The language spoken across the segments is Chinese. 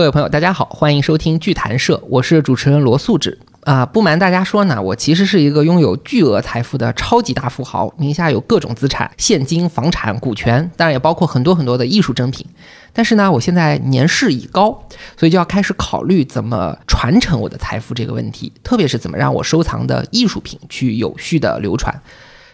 各位朋友，大家好，欢迎收听剧谈社，我是主持人罗素志啊。不瞒大家说呢，我其实是一个拥有巨额财富的超级大富豪，名下有各种资产，现金、房产、股权，当然也包括很多很多的艺术珍品。但是呢，我现在年事已高，所以就要开始考虑怎么传承我的财富这个问题，特别是怎么让我收藏的艺术品去有序的流传。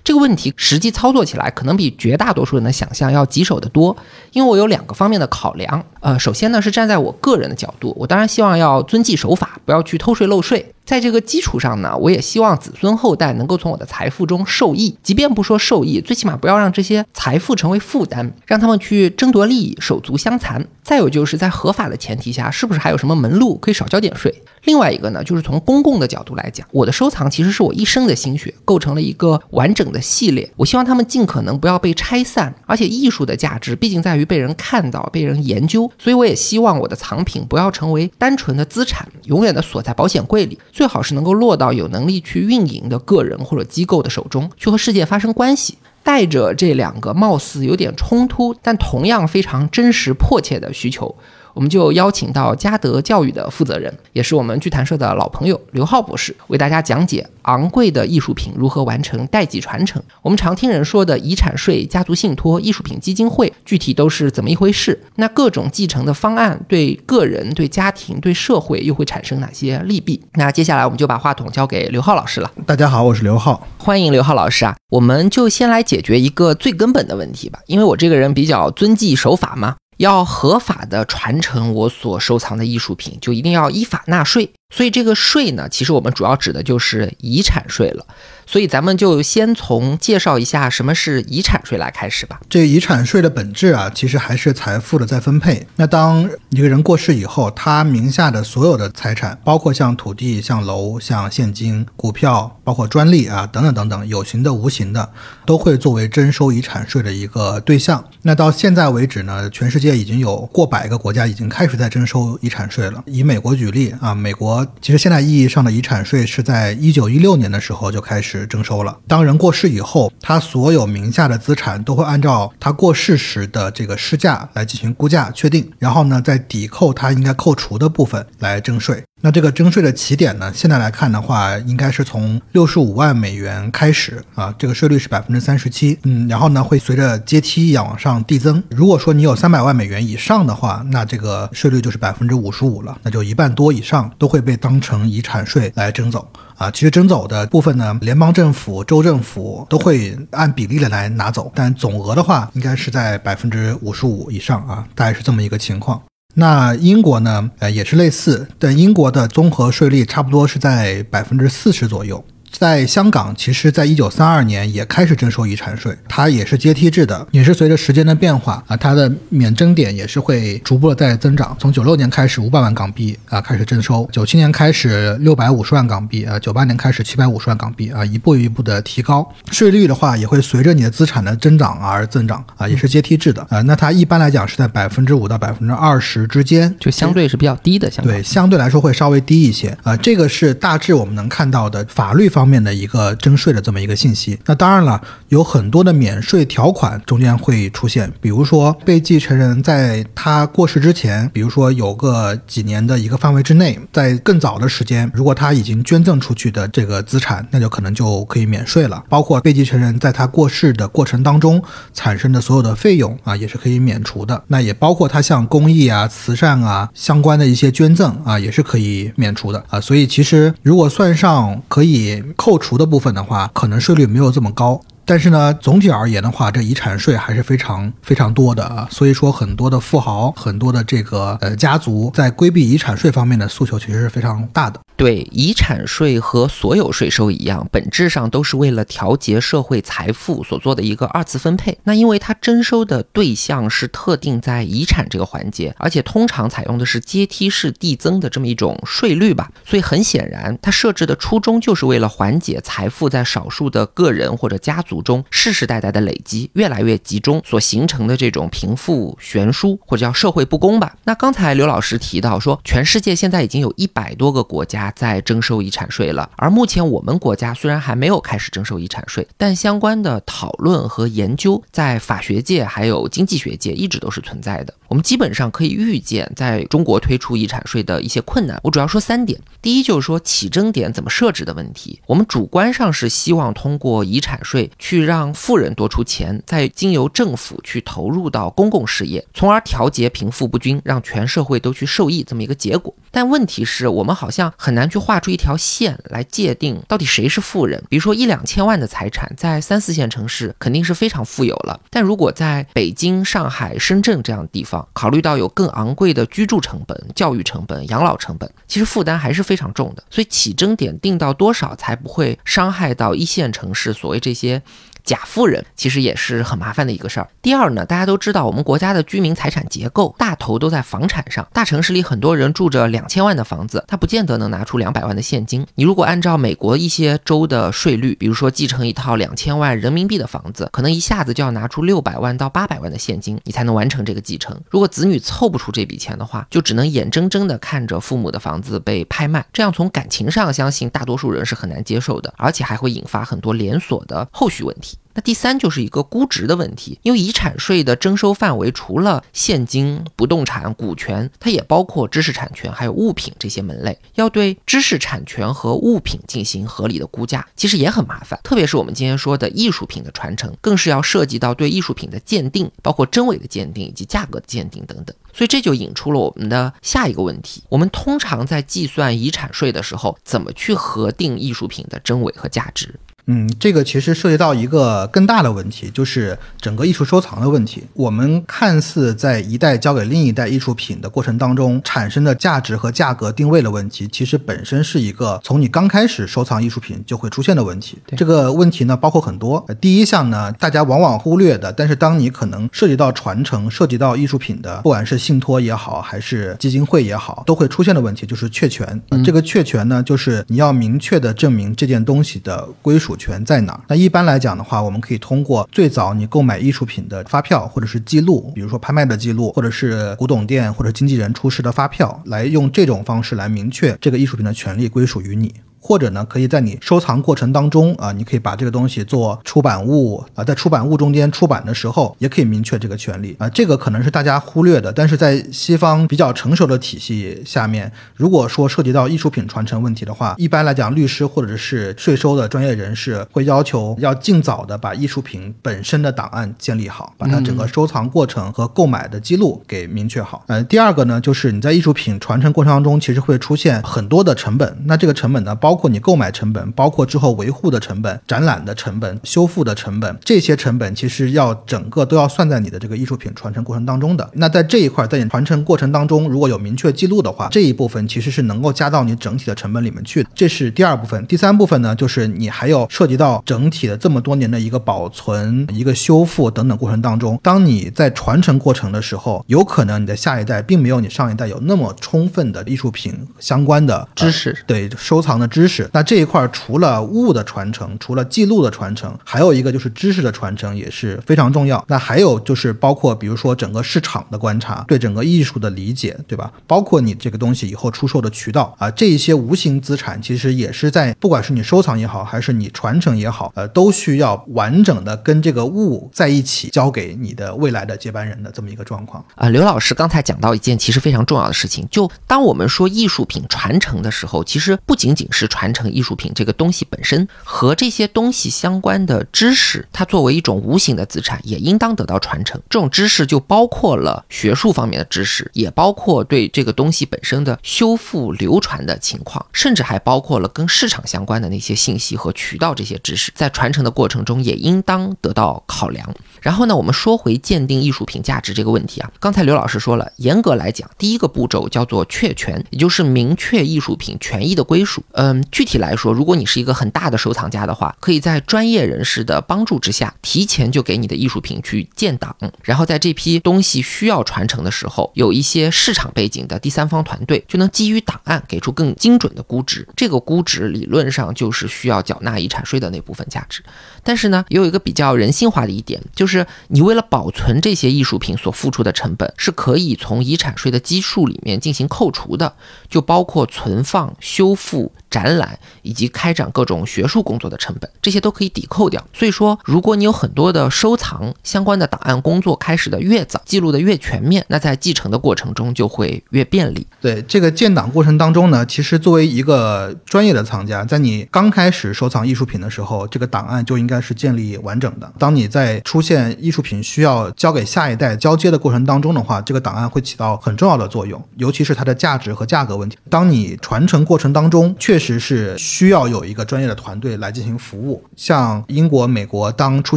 这个问题实际操作起来，可能比绝大多数人的想象要棘手得多，因为我有两个方面的考量。呃，首先呢是站在我个人的角度，我当然希望要遵纪守法，不要去偷税漏税。在这个基础上呢，我也希望子孙后代能够从我的财富中受益，即便不说受益，最起码不要让这些财富成为负担，让他们去争夺利益，手足相残。再有就是在合法的前提下，是不是还有什么门路可以少交点税？另外一个呢，就是从公共的角度来讲，我的收藏其实是我一生的心血，构成了一个完整的系列。我希望他们尽可能不要被拆散，而且艺术的价值毕竟在于被人看到、被人研究，所以我也希望我的藏品不要成为单纯的资产，永远的锁在保险柜里。最好是能够落到有能力去运营的个人或者机构的手中，去和世界发生关系。带着这两个貌似有点冲突，但同样非常真实迫切的需求。我们就邀请到嘉德教育的负责人，也是我们剧谈社的老朋友刘浩博士，为大家讲解昂贵的艺术品如何完成代际传承。我们常听人说的遗产税、家族信托、艺术品基金会，具体都是怎么一回事？那各种继承的方案对个人、对家庭、对社会又会产生哪些利弊？那接下来我们就把话筒交给刘浩老师了。大家好，我是刘浩，欢迎刘浩老师啊！我们就先来解决一个最根本的问题吧，因为我这个人比较遵纪守法嘛。要合法的传承我所收藏的艺术品，就一定要依法纳税。所以这个税呢，其实我们主要指的就是遗产税了。所以咱们就先从介绍一下什么是遗产税来开始吧。这遗产税的本质啊，其实还是财富的再分配。那当一个人过世以后，他名下的所有的财产，包括像土地、像楼、像现金、股票，包括专利啊等等等等，有形的、无形的，都会作为征收遗产税的一个对象。那到现在为止呢，全世界已经有过百个国家已经开始在征收遗产税了。以美国举例啊，美国其实现在意义上的遗产税是在一九一六年的时候就开始。征收了。当人过世以后，他所有名下的资产都会按照他过世时的这个市价来进行估价确定，然后呢，再抵扣他应该扣除的部分来征税。那这个征税的起点呢，现在来看的话，应该是从六十五万美元开始啊，这个税率是百分之三十七。嗯，然后呢，会随着阶梯一样往上递增。如果说你有三百万美元以上的话，那这个税率就是百分之五十五了，那就一半多以上都会被当成遗产税来征走。啊，其实征走的部分呢，联邦政府、州政府都会按比例的来拿走，但总额的话，应该是在百分之五十五以上啊，大概是这么一个情况。那英国呢，呃，也是类似，但英国的综合税率差不多是在百分之四十左右。在香港，其实，在一九三二年也开始征收遗产税，它也是阶梯制的，也是随着时间的变化啊，它的免征点也是会逐步的在增长。从九六年开始五百万港币啊开始征收，九七年开始六百五十万港币啊，九八年开始七百五十万港币啊，一步一步的提高。税率的话，也会随着你的资产的增长而增长啊，也是阶梯制的啊。那它一般来讲是在百分之五到百分之二十之间，就相对是比较低的，相对相对来说会稍微低一些啊。这个是大致我们能看到的法律方。方面的一个征税的这么一个信息，那当然了，有很多的免税条款中间会出现，比如说被继承人在他过世之前，比如说有个几年的一个范围之内，在更早的时间，如果他已经捐赠出去的这个资产，那就可能就可以免税了。包括被继承人在他过世的过程当中产生的所有的费用啊，也是可以免除的。那也包括他像公益啊、慈善啊相关的一些捐赠啊，也是可以免除的啊。所以其实如果算上可以。扣除的部分的话，可能税率没有这么高。但是呢，总体而言的话，这遗产税还是非常非常多的啊，所以说很多的富豪、很多的这个呃家族在规避遗产税方面的诉求其实是非常大的。对，遗产税和所有税收一样，本质上都是为了调节社会财富所做的一个二次分配。那因为它征收的对象是特定在遗产这个环节，而且通常采用的是阶梯式递增的这么一种税率吧，所以很显然，它设置的初衷就是为了缓解财富在少数的个人或者家族。中世世代代的累积，越来越集中所形成的这种贫富悬殊或者叫社会不公吧。那刚才刘老师提到说，全世界现在已经有一百多个国家在征收遗产税了，而目前我们国家虽然还没有开始征收遗产税，但相关的讨论和研究在法学界还有经济学界一直都是存在的。我们基本上可以预见，在中国推出遗产税的一些困难。我主要说三点：第一，就是说起征点怎么设置的问题。我们主观上是希望通过遗产税去让富人多出钱，再经由政府去投入到公共事业，从而调节贫富不均，让全社会都去受益这么一个结果。但问题是我们好像很难去画出一条线来界定到底谁是富人。比如说一两千万的财产，在三四线城市肯定是非常富有了，但如果在北京、上海、深圳这样的地方，考虑到有更昂贵的居住成本、教育成本、养老成本，其实负担还是非常重的。所以起征点定到多少才不会伤害到一线城市？所谓这些。假富人其实也是很麻烦的一个事儿。第二呢，大家都知道我们国家的居民财产结构大头都在房产上，大城市里很多人住着两千万的房子，他不见得能拿出两百万的现金。你如果按照美国一些州的税率，比如说继承一套两千万人民币的房子，可能一下子就要拿出六百万到八百万的现金，你才能完成这个继承。如果子女凑不出这笔钱的话，就只能眼睁睁地看着父母的房子被拍卖，这样从感情上相信大多数人是很难接受的，而且还会引发很多连锁的后续问题。那第三就是一个估值的问题，因为遗产税的征收范围除了现金、不动产、股权，它也包括知识产权还有物品这些门类。要对知识产权和物品进行合理的估价，其实也很麻烦。特别是我们今天说的艺术品的传承，更是要涉及到对艺术品的鉴定，包括真伪的鉴定以及价格的鉴定等等。所以这就引出了我们的下一个问题：我们通常在计算遗产税的时候，怎么去核定艺术品的真伪和价值？嗯，这个其实涉及到一个更大的问题，就是整个艺术收藏的问题。我们看似在一代交给另一代艺术品的过程当中产生的价值和价格定位的问题，其实本身是一个从你刚开始收藏艺术品就会出现的问题。这个问题呢，包括很多。第一项呢，大家往往忽略的，但是当你可能涉及到传承、涉及到艺术品的，不管是信托也好，还是基金会也好，都会出现的问题，就是确权。嗯这个确权呢，就是你要明确的证明这件东西的归属。权在哪儿？那一般来讲的话，我们可以通过最早你购买艺术品的发票或者是记录，比如说拍卖的记录，或者是古董店或者经纪人出示的发票，来用这种方式来明确这个艺术品的权利归属于你。或者呢，可以在你收藏过程当中啊，你可以把这个东西做出版物啊，在出版物中间出版的时候，也可以明确这个权利啊。这个可能是大家忽略的，但是在西方比较成熟的体系下面，如果说涉及到艺术品传承问题的话，一般来讲，律师或者是税收的专业人士会要求要尽早的把艺术品本身的档案建立好，把它整个收藏过程和购买的记录给明确好。呃，第二个呢，就是你在艺术品传承过程当中，其实会出现很多的成本，那这个成本呢，包括你购买成本，包括之后维护的成本、展览的成本、修复的成本，这些成本其实要整个都要算在你的这个艺术品传承过程当中的。那在这一块，在你传承过程当中，如果有明确记录的话，这一部分其实是能够加到你整体的成本里面去。这是第二部分。第三部分呢，就是你还有涉及到整体的这么多年的一个保存、一个修复等等过程当中，当你在传承过程的时候，有可能你的下一代并没有你上一代有那么充分的艺术品相关的知识，对收藏的知。知识，那这一块除了物的传承，除了记录的传承，还有一个就是知识的传承也是非常重要。那还有就是包括比如说整个市场的观察，对整个艺术的理解，对吧？包括你这个东西以后出售的渠道啊，这一些无形资产其实也是在不管是你收藏也好，还是你传承也好，呃，都需要完整的跟这个物在一起交给你的未来的接班人的这么一个状况啊。刘老师刚才讲到一件其实非常重要的事情，就当我们说艺术品传承的时候，其实不仅仅是。传承艺术品这个东西本身和这些东西相关的知识，它作为一种无形的资产，也应当得到传承。这种知识就包括了学术方面的知识，也包括对这个东西本身的修复流传的情况，甚至还包括了跟市场相关的那些信息和渠道。这些知识在传承的过程中也应当得到考量。然后呢，我们说回鉴定艺术品价值这个问题啊，刚才刘老师说了，严格来讲，第一个步骤叫做确权，也就是明确艺术品权益的归属。嗯。嗯，具体来说，如果你是一个很大的收藏家的话，可以在专业人士的帮助之下，提前就给你的艺术品去建档，然后在这批东西需要传承的时候，有一些市场背景的第三方团队就能基于档案给出更精准的估值。这个估值理论上就是需要缴纳遗产税的那部分价值。但是呢，也有一个比较人性化的一点，就是你为了保存这些艺术品所付出的成本，是可以从遗产税的基数里面进行扣除的，就包括存放、修复。展览以及开展各种学术工作的成本，这些都可以抵扣掉。所以说，如果你有很多的收藏相关的档案工作开始的越早，记录的越全面，那在继承的过程中就会越便利。对这个建档过程当中呢，其实作为一个专业的藏家，在你刚开始收藏艺术品的时候，这个档案就应该是建立完整的。当你在出现艺术品需要交给下一代交接的过程当中的话，这个档案会起到很重要的作用，尤其是它的价值和价格问题。当你传承过程当中确实。实是需要有一个专业的团队来进行服务。像英国、美国，当出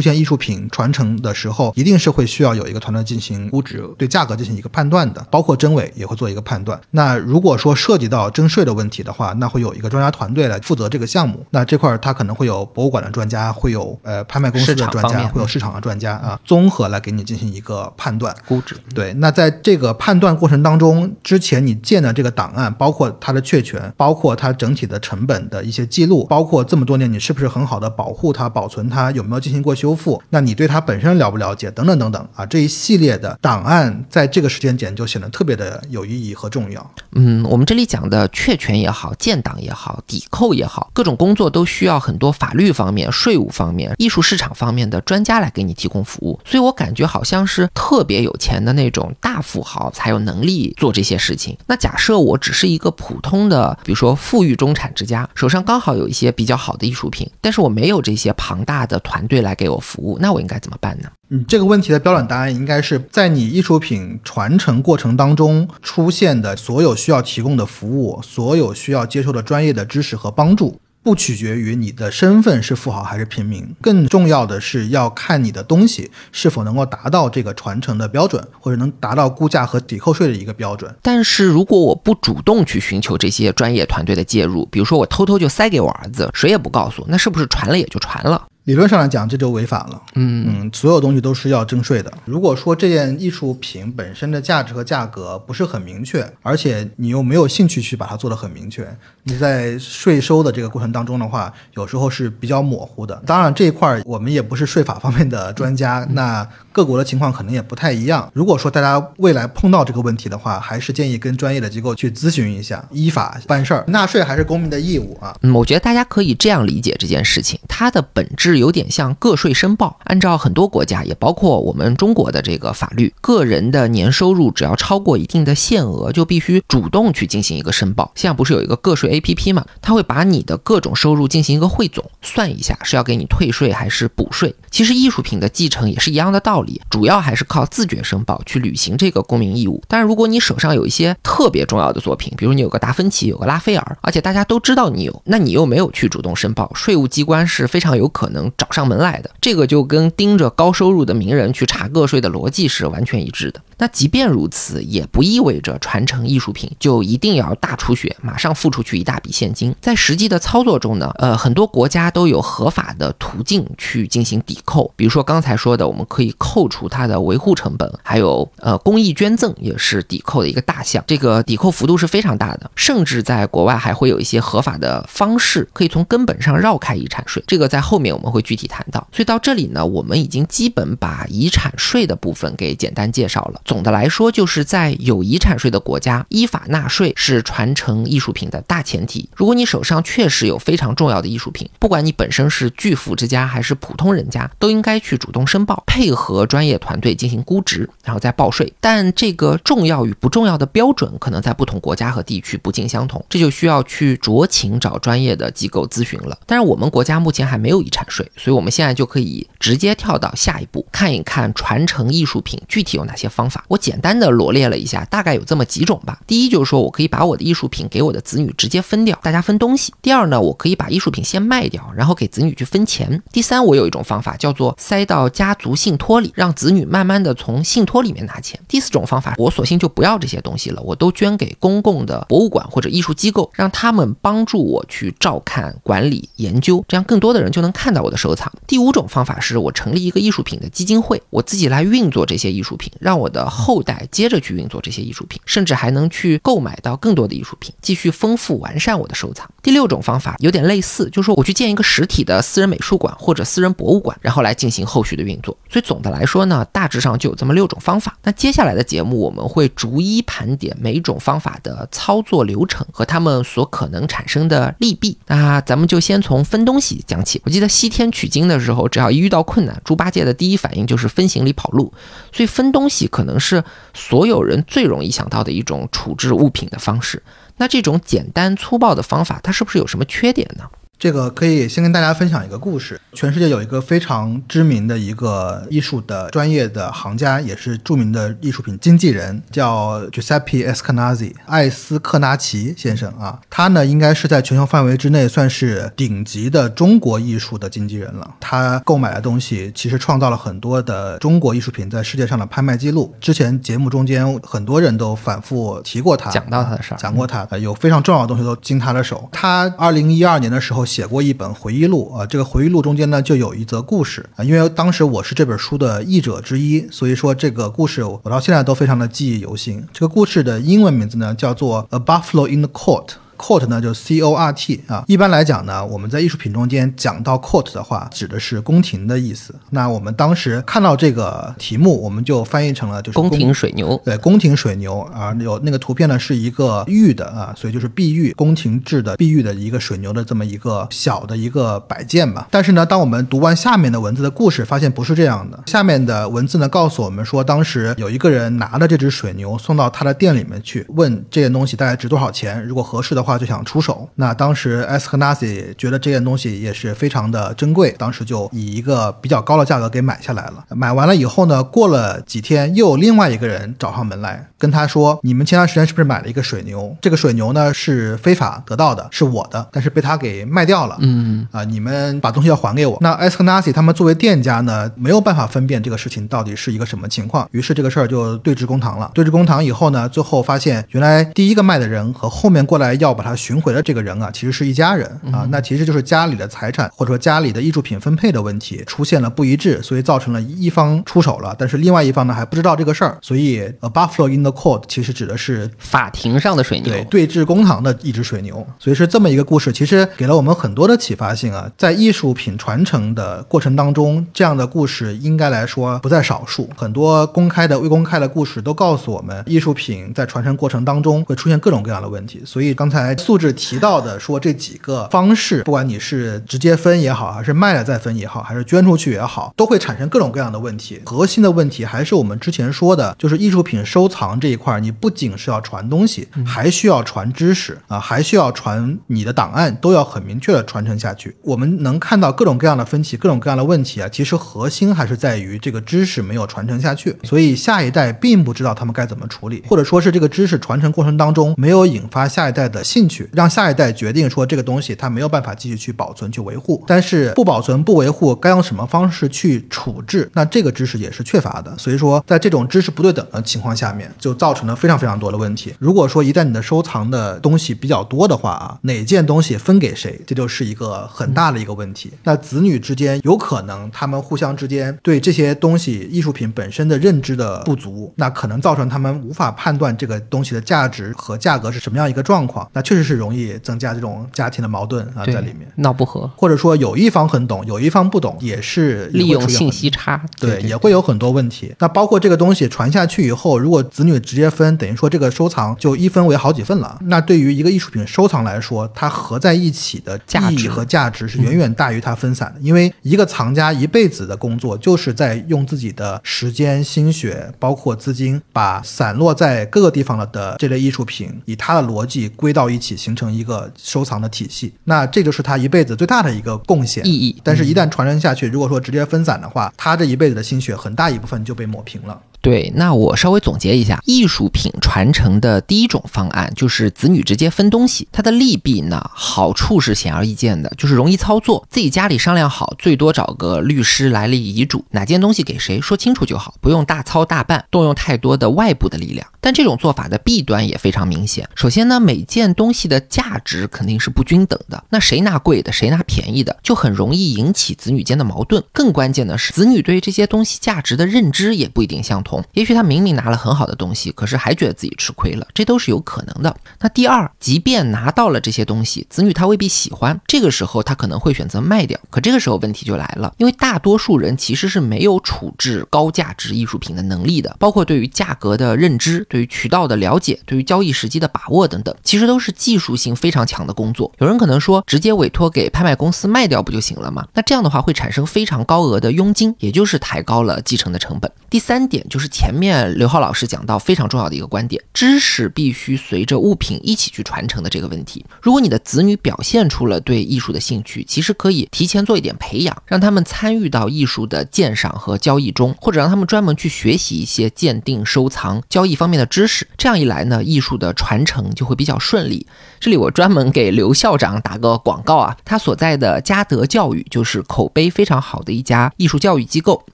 现艺术品传承的时候，一定是会需要有一个团队进行估值，对价格进行一个判断的，包括真伪也会做一个判断。那如果说涉及到征税的问题的话，那会有一个专家团队来负责这个项目。那这块儿它可能会有博物馆的专家，会有呃拍卖公司的专家，会有市场的专家啊，综合来给你进行一个判断估值。对，那在这个判断过程当中，之前你建的这个档案，包括它的确权，包括它整体的。成本的一些记录，包括这么多年你是不是很好的保护它、保存它，有没有进行过修复？那你对它本身了不了解？等等等等啊，这一系列的档案在这个时间点就显得特别的有意义和重要。嗯，我们这里讲的确权也好、建档也好、抵扣也好，各种工作都需要很多法律方面、税务方面、艺术市场方面的专家来给你提供服务。所以我感觉好像是特别有钱的那种大富豪才有能力做这些事情。那假设我只是一个普通的，比如说富裕中产。产之家手上刚好有一些比较好的艺术品，但是我没有这些庞大的团队来给我服务，那我应该怎么办呢？嗯，这个问题的标准答案应该是在你艺术品传承过程当中出现的所有需要提供的服务，所有需要接受的专业的知识和帮助。不取决于你的身份是富豪还是平民，更重要的是要看你的东西是否能够达到这个传承的标准，或者能达到估价和抵扣税的一个标准。但是如果我不主动去寻求这些专业团队的介入，比如说我偷偷就塞给我儿子，谁也不告诉，那是不是传了也就传了？理论上来讲，这就违法了。嗯嗯，所有东西都是要征税的。如果说这件艺术品本身的价值和价格不是很明确，而且你又没有兴趣去把它做得很明确，你在税收的这个过程当中的话，有时候是比较模糊的。当然这一块我们也不是税法方面的专家，那各国的情况可能也不太一样。如果说大家未来碰到这个问题的话，还是建议跟专业的机构去咨询一下，依法办事儿。纳税还是公民的义务啊。嗯，我觉得大家可以这样理解这件事情，它的本质。有点像个税申报，按照很多国家，也包括我们中国的这个法律，个人的年收入只要超过一定的限额，就必须主动去进行一个申报。现在不是有一个个税 APP 嘛？它会把你的各种收入进行一个汇总，算一下是要给你退税还是补税。其实艺术品的继承也是一样的道理，主要还是靠自觉申报去履行这个公民义务。但是如果你手上有一些特别重要的作品，比如你有个达芬奇，有个拉斐尔，而且大家都知道你有，那你又没有去主动申报，税务机关是非常有可能。能找上门来的，这个就跟盯着高收入的名人去查个税的逻辑是完全一致的。那即便如此，也不意味着传承艺术品就一定要大出血，马上付出去一大笔现金。在实际的操作中呢，呃，很多国家都有合法的途径去进行抵扣，比如说刚才说的，我们可以扣除它的维护成本，还有呃公益捐赠也是抵扣的一个大项，这个抵扣幅度是非常大的。甚至在国外还会有一些合法的方式，可以从根本上绕开遗产税。这个在后面我们会具体谈到。所以到这里呢，我们已经基本把遗产税的部分给简单介绍了。总的来说，就是在有遗产税的国家，依法纳税是传承艺术品的大前提。如果你手上确实有非常重要的艺术品，不管你本身是巨富之家还是普通人家，都应该去主动申报，配合专业团队进行估值，然后再报税。但这个重要与不重要的标准，可能在不同国家和地区不尽相同，这就需要去酌情找专业的机构咨询了。但是我们国家目前还没有遗产税，所以我们现在就可以直接跳到下一步，看一看传承艺术品具体有哪些方法。我简单的罗列了一下，大概有这么几种吧。第一就是说我可以把我的艺术品给我的子女直接分掉，大家分东西。第二呢，我可以把艺术品先卖掉，然后给子女去分钱。第三，我有一种方法叫做塞到家族信托里，让子女慢慢的从信托里面拿钱。第四种方法，我索性就不要这些东西了，我都捐给公共的博物馆或者艺术机构，让他们帮助我去照看、管理、研究，这样更多的人就能看到我的收藏。第五种方法是我成立一个艺术品的基金会，我自己来运作这些艺术品，让我的后代接着去运作这些艺术品，甚至还能去购买到更多的艺术品，继续丰富完善我的收藏。第六种方法有点类似，就是说我去建一个实体的私人美术馆或者私人博物馆，然后来进行后续的运作。所以总的来说呢，大致上就有这么六种方法。那接下来的节目我们会逐一盘点每一种方法的操作流程和他们所可能产生的利弊。那咱们就先从分东西讲起。我记得西天取经的时候，只要一遇到困难，猪八戒的第一反应就是分行李跑路。所以分东西可能能是所有人最容易想到的一种处置物品的方式。那这种简单粗暴的方法，它是不是有什么缺点呢？这个可以先跟大家分享一个故事。全世界有一个非常知名的一个艺术的专业的行家，也是著名的艺术品经纪人，叫 Giuseppe Eskenazi，艾斯克纳奇先生啊。他呢，应该是在全球范围之内算是顶级的中国艺术的经纪人了。他购买的东西其实创造了很多的中国艺术品在世界上的拍卖记录。之前节目中间很多人都反复提过他，讲到他的事儿，讲过他，有非常重要的东西都经他的手。他二零一二年的时候。写过一本回忆录啊，这个回忆录中间呢就有一则故事啊，因为当时我是这本书的译者之一，所以说这个故事我到现在都非常的记忆犹新。这个故事的英文名字呢叫做《A Buffalo in the Court》。Court 呢，就 c o r t 啊。一般来讲呢，我们在艺术品中间讲到 court 的话，指的是宫廷的意思。那我们当时看到这个题目，我们就翻译成了就是宫廷水牛。对，宫廷水牛啊，有那个图片呢是一个玉的啊，所以就是碧玉，宫廷制的碧玉的一个水牛的这么一个小的一个摆件吧。但是呢，当我们读完下面的文字的故事，发现不是这样的。下面的文字呢告诉我们说，当时有一个人拿着这只水牛送到他的店里面去，问这件东西大概值多少钱，如果合适的话。话就想出手，那当时 S 和 Nasi 觉得这件东西也是非常的珍贵，当时就以一个比较高的价格给买下来了。买完了以后呢，过了几天，又有另外一个人找上门来跟他说：“你们前段时间是不是买了一个水牛？这个水牛呢是非法得到的，是我的，但是被他给卖掉了。嗯啊，你们把东西要还给我。”那 S 和 Nasi 他们作为店家呢，没有办法分辨这个事情到底是一个什么情况，于是这个事儿就对峙公堂了。对峙公堂以后呢，最后发现原来第一个卖的人和后面过来要。把他寻回的这个人啊，其实是一家人啊，那其实就是家里的财产或者说家里的艺术品分配的问题出现了不一致，所以造成了一方出手了，但是另外一方呢还不知道这个事儿，所以 a buffalo in the court 其实指的是法庭上的水牛，对，对峙公堂的一只水牛，所以是这么一个故事，其实给了我们很多的启发性啊，在艺术品传承的过程当中，这样的故事应该来说不在少数，很多公开的、未公开的故事都告诉我们，艺术品在传承过程当中会出现各种各样的问题，所以刚才。素质提到的说这几个方式，不管你是直接分也好，还是卖了再分也好，还是捐出去也好，都会产生各种各样的问题。核心的问题还是我们之前说的，就是艺术品收藏这一块，你不仅是要传东西，还需要传知识啊，还需要传你的档案，都要很明确的传承下去。我们能看到各种各样的分歧，各种各样的问题啊，其实核心还是在于这个知识没有传承下去，所以下一代并不知道他们该怎么处理，或者说是这个知识传承过程当中没有引发下一代的兴趣。让下一代决定说这个东西它没有办法继续去保存去维护，但是不保存不维护该用什么方式去处置，那这个知识也是缺乏的。所以说在这种知识不对等的情况下面，就造成了非常非常多的问题。如果说一旦你的收藏的东西比较多的话啊，哪件东西分给谁，这就是一个很大的一个问题。那子女之间有可能他们互相之间对这些东西艺术品本身的认知的不足，那可能造成他们无法判断这个东西的价值和价格是什么样一个状况。那确实是容易增加这种家庭的矛盾啊，在里面闹不和，或者说有一方很懂，有一方不懂，也是利用信息差，对，也会有很多问题。那包括这个东西传下去以后，如果子女直接分，等于说这个收藏就一分为好几份了。那对于一个艺术品收藏来说，它合在一起的意义和价值是远远大于它分散的。因为一个藏家一辈子的工作，就是在用自己的时间、心血，包括资金，把散落在各个地方了的这类艺术品，以他的逻辑归到一起，形成一个收藏的体系。那这就是他一辈子最大的一个贡献意义。但是，一旦传承下去，如果说直接分散的话，他这一辈子的心血很大一部分就被抹平了。对，那我稍微总结一下，艺术品传承的第一种方案就是子女直接分东西。它的利弊呢，好处是显而易见的，就是容易操作，自己家里商量好，最多找个律师来立遗嘱，哪件东西给谁说清楚就好，不用大操大办，动用太多的外部的力量。但这种做法的弊端也非常明显。首先呢，每件东西的价值肯定是不均等的，那谁拿贵的，谁拿便宜的，就很容易引起子女间的矛盾。更关键的是，子女对这些东西价值的认知也不一定相同。也许他明明拿了很好的东西，可是还觉得自己吃亏了，这都是有可能的。那第二，即便拿到了这些东西，子女他未必喜欢，这个时候他可能会选择卖掉。可这个时候问题就来了，因为大多数人其实是没有处置高价值艺术品的能力的，包括对于价格的认知。对于渠道的了解，对于交易时机的把握等等，其实都是技术性非常强的工作。有人可能说，直接委托给拍卖公司卖掉不就行了吗？那这样的话会产生非常高额的佣金，也就是抬高了继承的成本。第三点就是前面刘浩老师讲到非常重要的一个观点：知识必须随着物品一起去传承的这个问题。如果你的子女表现出了对艺术的兴趣，其实可以提前做一点培养，让他们参与到艺术的鉴赏和交易中，或者让他们专门去学习一些鉴定、收藏、交易方面。的知识，这样一来呢，艺术的传承就会比较顺利。这里我专门给刘校长打个广告啊，他所在的嘉德教育就是口碑非常好的一家艺术教育机构。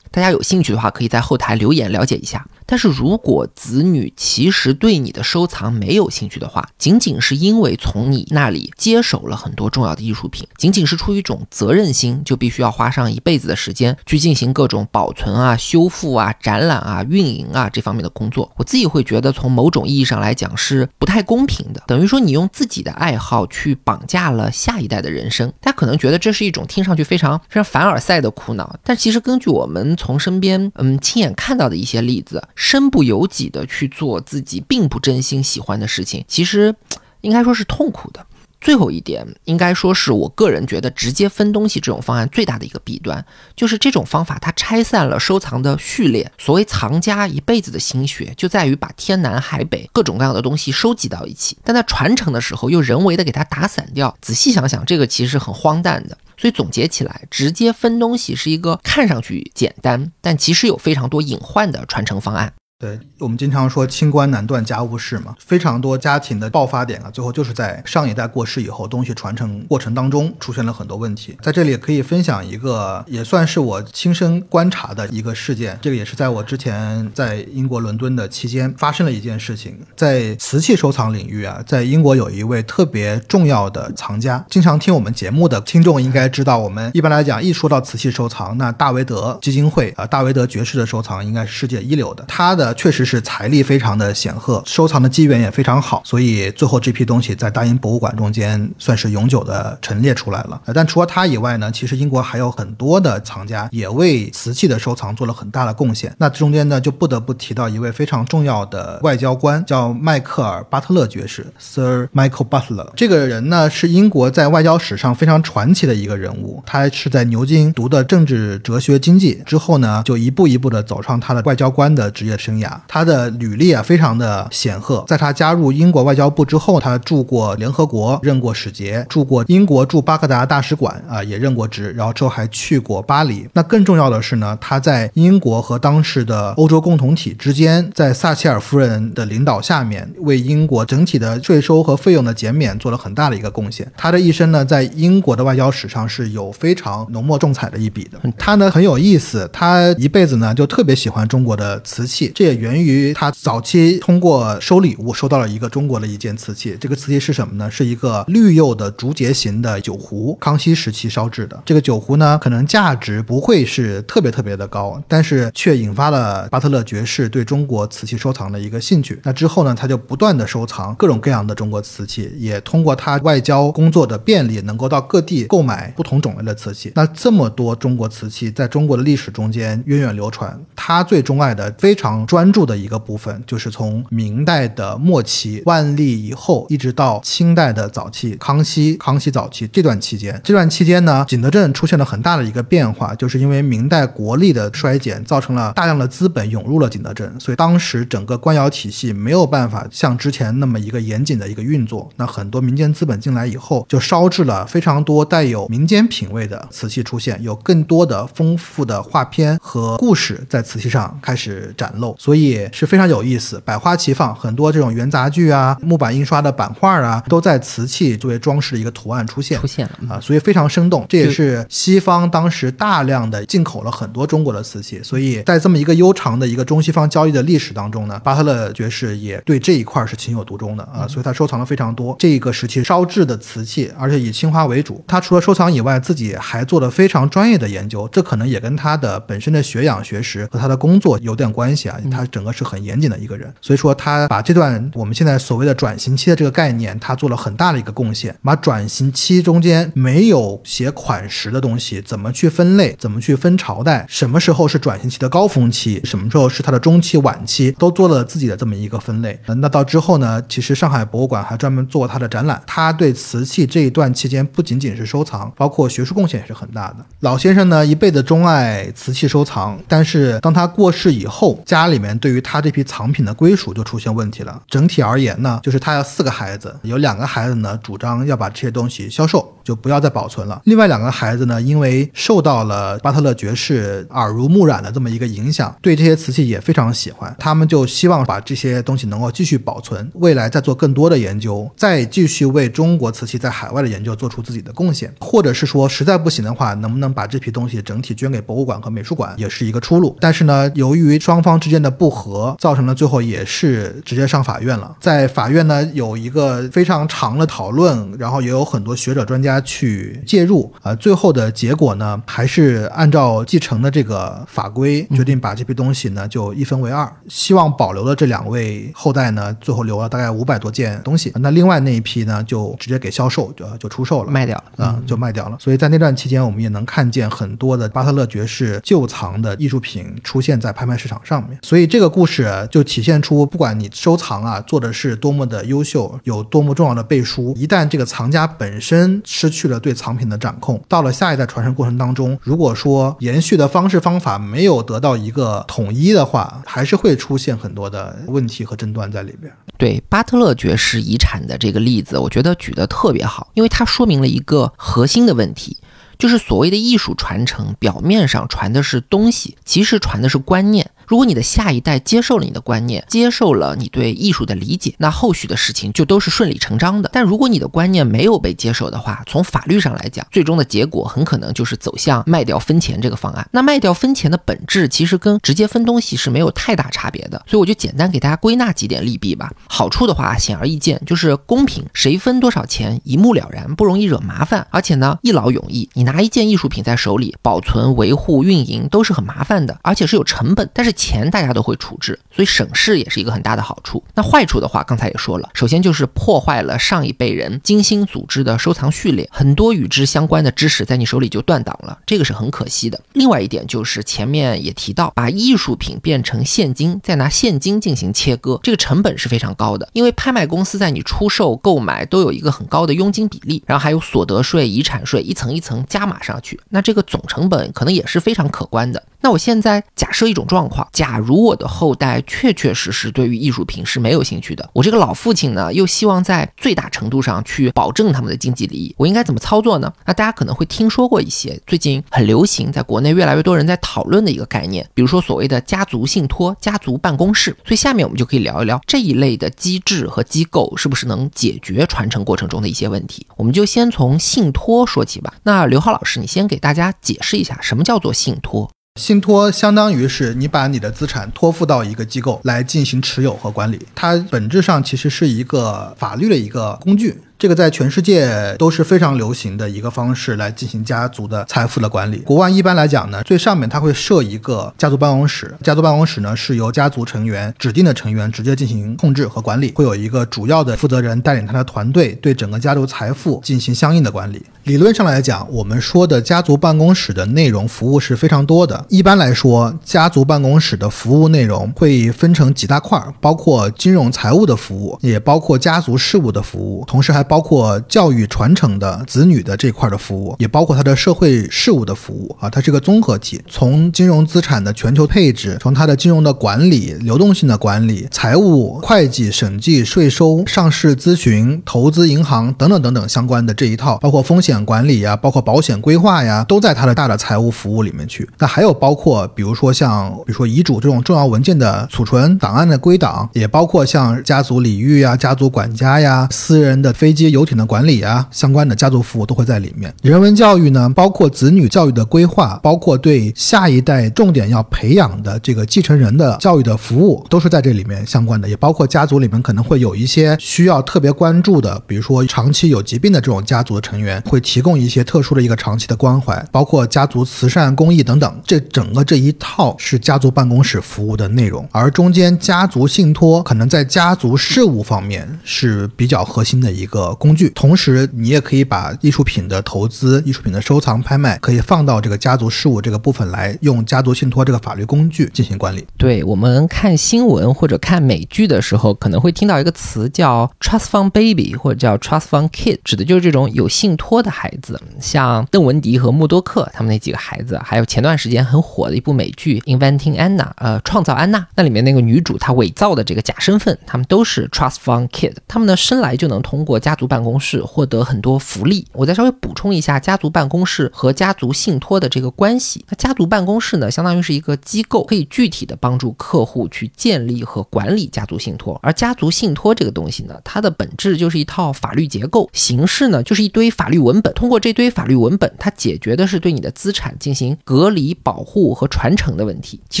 大家有兴趣的话，可以在后台留言了解一下。但是如果子女其实对你的收藏没有兴趣的话，仅仅是因为从你那里接手了很多重要的艺术品，仅仅是出于一种责任心，就必须要花上一辈子的时间去进行各种保存啊、修复啊、展览啊、运营啊这方面的工作。我自己会觉得，从某种意义上来讲是不太公平的，等于说你用自己的爱好去绑架了下一代的人生。大家可能觉得这是一种听上去非常非常凡尔赛的苦恼，但其实根据我们从身边嗯亲眼看到的一些例子，身不由己的去做自己并不真心喜欢的事情，其实应该说是痛苦的。最后一点，应该说是我个人觉得直接分东西这种方案最大的一个弊端，就是这种方法它拆散了收藏的序列。所谓藏家一辈子的心血，就在于把天南海北各种各样的东西收集到一起，但在传承的时候又人为的给它打散掉。仔细想想，这个其实很荒诞的。所以总结起来，直接分东西是一个看上去简单，但其实有非常多隐患的传承方案。对我们经常说清官难断家务事嘛，非常多家庭的爆发点啊，最后就是在上一代过世以后，东西传承过程当中出现了很多问题。在这里可以分享一个，也算是我亲身观察的一个事件。这个也是在我之前在英国伦敦的期间发生了一件事情。在瓷器收藏领域啊，在英国有一位特别重要的藏家，经常听我们节目的听众应该知道，我们一般来讲一说到瓷器收藏，那大维德基金会啊，大维德爵士的收藏应该是世界一流的，他的。确实是财力非常的显赫，收藏的机缘也非常好，所以最后这批东西在大英博物馆中间算是永久的陈列出来了。但除了他以外呢，其实英国还有很多的藏家也为瓷器的收藏做了很大的贡献。那中间呢，就不得不提到一位非常重要的外交官，叫迈克尔·巴特勒爵士 （Sir Michael Butler）。这个人呢，是英国在外交史上非常传奇的一个人物。他是在牛津读的政治、哲学、经济之后呢，就一步一步的走上他的外交官的职业生涯。他的履历啊，非常的显赫。在他加入英国外交部之后，他驻过联合国，任过使节，驻过英国驻巴格达大使馆啊，也任过职。然后之后还去过巴黎。那更重要的是呢，他在英国和当时的欧洲共同体之间，在撒切尔夫人的领导下面，为英国整体的税收和费用的减免做了很大的一个贡献。他的一生呢，在英国的外交史上是有非常浓墨重彩的一笔的。他呢很有意思，他一辈子呢就特别喜欢中国的瓷器，这也。源于他早期通过收礼物收到了一个中国的一件瓷器，这个瓷器是什么呢？是一个绿釉的竹节形的酒壶，康熙时期烧制的。这个酒壶呢，可能价值不会是特别特别的高，但是却引发了巴特勒爵士对中国瓷器收藏的一个兴趣。那之后呢，他就不断的收藏各种各样的中国瓷器，也通过他外交工作的便利，能够到各地购买不同种类的瓷器。那这么多中国瓷器在中国的历史中间源远流传，他最钟爱的非常关注的一个部分，就是从明代的末期万历以后，一直到清代的早期康熙、康熙早期这段期间。这段期间呢，景德镇出现了很大的一个变化，就是因为明代国力的衰减，造成了大量的资本涌入了景德镇，所以当时整个官窑体系没有办法像之前那么一个严谨的一个运作。那很多民间资本进来以后，就烧制了非常多带有民间品味的瓷器出现，有更多的丰富的画片和 故事在瓷器上开始展露。所以是非常有意思，百花齐放，很多这种元杂剧啊、木板印刷的版画啊，都在瓷器作为装饰的一个图案出现出现了。嗯啊，所以非常生动。这也是西方当时大量的进口了很多中国的瓷器，所以在这么一个悠长的一个中西方交易的历史当中呢，巴特勒爵士也对这一块儿是情有独钟的啊，所以他收藏了非常多这个时期烧制的瓷器，而且以青花为主。他除了收藏以外，自己还做了非常专业的研究，这可能也跟他的本身的学养学识和他的工作有点关系啊。他整个是很严谨的一个人，所以说他把这段我们现在所谓的转型期的这个概念，他做了很大的一个贡献，把转型期中间没有写款式的东西怎么去分类，怎么去分朝代，什么时候是转型期的高峰期，什么时候是它的中期、晚期，都做了自己的这么一个分类。那到之后呢，其实上海博物馆还专门做他的展览，他对瓷器这一段期间不仅仅是收藏，包括学术贡献也是很大的。老先生呢一辈子钟爱瓷器收藏，但是当他过世以后，家里面对于他这批藏品的归属就出现问题了。整体而言呢，就是他要四个孩子，有两个孩子呢主张要把这些东西销售，就不要再保存了。另外两个孩子呢，因为受到了巴特勒爵士耳濡目染的这么一个影响，对这些瓷器也非常喜欢，他们就希望把这些东西能够继续保存，未来再做更多的研究，再继续为中国瓷器在海外的研究做出自己的贡献，或者是说实在不行的话，能不能把这批东西整体捐给博物馆和美术馆，也是一个出路。但是呢，由于双方之间的不和，造成了最后也是直接上法院了。在法院呢，有一个非常长的讨论，然后也有很多学者专家去介入，呃，最后的结果呢，还是按照继承的这个法规，决定把这批东西呢就一分为二，希望保留的这两位后代呢，最后留了大概五百多件东西，那另外那一批呢，就直接给销售，就就出售了。卖掉了。啊、就卖掉了。所以在那段期间，我们也能看见很多的巴特勒爵士旧藏的艺术品出现在拍卖市场上面。所以这个故事就体现出，不管你收藏啊做的是多么的优秀，有多么重要的背书，一旦这个藏家本身失去了对藏品的掌控，到了下一代传承过程当中，如果说延续的方式方法没有得到一个统一的话，还是会出现很多的问题和争端在里边。对巴特勒爵士遗产的这个例子，我觉得举得特别好，因为它说明了一个核心的问题，就是所谓的艺术传承，表面上传的是东西，其实传的是观念。如果你的下一代接受了你的观念，接受了你对艺术的理解，那后续的事情就都是顺理成章的。但如果你的观念没有被接受的话，从法律上来讲，最终的结果很可能就是走向卖掉分钱这个方案。那卖掉分钱的本质其实跟直接分东西是没有太大差别的，所以我就简单给大家归纳几点利弊吧。好处的话显而易见，就是公平，谁分多少钱一目了然，不容易惹麻烦，而且呢一劳永逸。你拿一件艺术品在手里，保存、维护、运营都是很麻烦的，而且是有成本，但是钱大家都会处置，所以省事也是一个很大的好处。那坏处的话，刚才也说了，首先就是破坏了上一辈人精心组织的收藏序列，很多与之相关的知识在你手里就断档了，这个是很可惜的。另外一点就是前面也提到，把艺术品变成现金，再拿现金进行切割，这个成本是非常高的，因为拍卖公司在你出售、购买都有一个很高的佣金比例，然后还有所得税、遗产税，一层一层加码上去，那这个总成本可能也是非常可观的。那我现在假设一种状况，假如我的后代确确实实对于艺术品是没有兴趣的，我这个老父亲呢又希望在最大程度上去保证他们的经济利益，我应该怎么操作呢？那大家可能会听说过一些最近很流行，在国内越来越多人在讨论的一个概念，比如说所谓的家族信托、家族办公室。所以下面我们就可以聊一聊这一类的机制和机构是不是能解决传承过程中的一些问题。我们就先从信托说起吧。那刘浩老师，你先给大家解释一下什么叫做信托。信托相当于是你把你的资产托付到一个机构来进行持有和管理，它本质上其实是一个法律的一个工具。这个在全世界都是非常流行的一个方式来进行家族的财富的管理。国外一般来讲呢，最上面它会设一个家族办公室，家族办公室呢是由家族成员指定的成员直接进行控制和管理，会有一个主要的负责人带领他的团队对整个家族财富进行相应的管理。理论上来讲，我们说的家族办公室的内容服务是非常多的。一般来说，家族办公室的服务内容会分成几大块，包括金融财务的服务，也包括家族事务的服务，同时还包括教育传承的子女的这块的服务，也包括它的社会事务的服务啊，它是个综合体。从金融资产的全球配置，从它的金融的管理、流动性的管理、财务、会计、审计、税收、上市咨询、投资银行等等等等相关的这一套，包括风险管理呀，包括保险规划呀，都在它的大的财务服务里面去。那还有包括比如说像比如说遗嘱这种重要文件的储存、档案的归档，也包括像家族礼遇呀、家族管家呀、私人的飞机、游艇的管理啊，相关的家族服务都会在里面。人文教育呢，包括子女教育的规划，包括对下一代重点要培养的这个继承人的教育的服务，都是在这里面相关的。也包括家族里面可能会有一些需要特别关注的，比如说长期有疾病的这种家族的成员，会提供一些特殊的一个长期的关怀，包括家族慈善公益等等。这整个这一套是家族办公室服务的内容，而中间家族信托可能在家族事务方面是比较核心的一个工具。同时，你也可以把艺术品的投资、艺术品的收藏、拍卖，可以放到这个家族事务这个部分来，用家族信托这个法律工具进行管理。对我们看新闻或者看美剧的时候，可能会听到一个词叫 trust fund baby 或者叫 trust fund kid，指的就是这种有信托的孩子，像邓文迪和默多克他们那几个孩子，还有前段时间很火的一部美剧 Inventing Anna，呃，创造安娜，那里面那个女主她伪造的这个假身份，他们都是 trust fund kid，他们呢生来就能通过家族办公室获得很多福利。我再稍微补充一下家族办公室和家族信托的这个关系。那家族办公室呢，相当于是一个机构，可以具体的帮助客户去建立和管理家族信托。而家族信托这个东西呢，它的本质就是一套法律结构，形式呢就是一堆法律文本。通过这堆法律文本，它解决的是对你的资产进行隔离、保护和传承的问题。其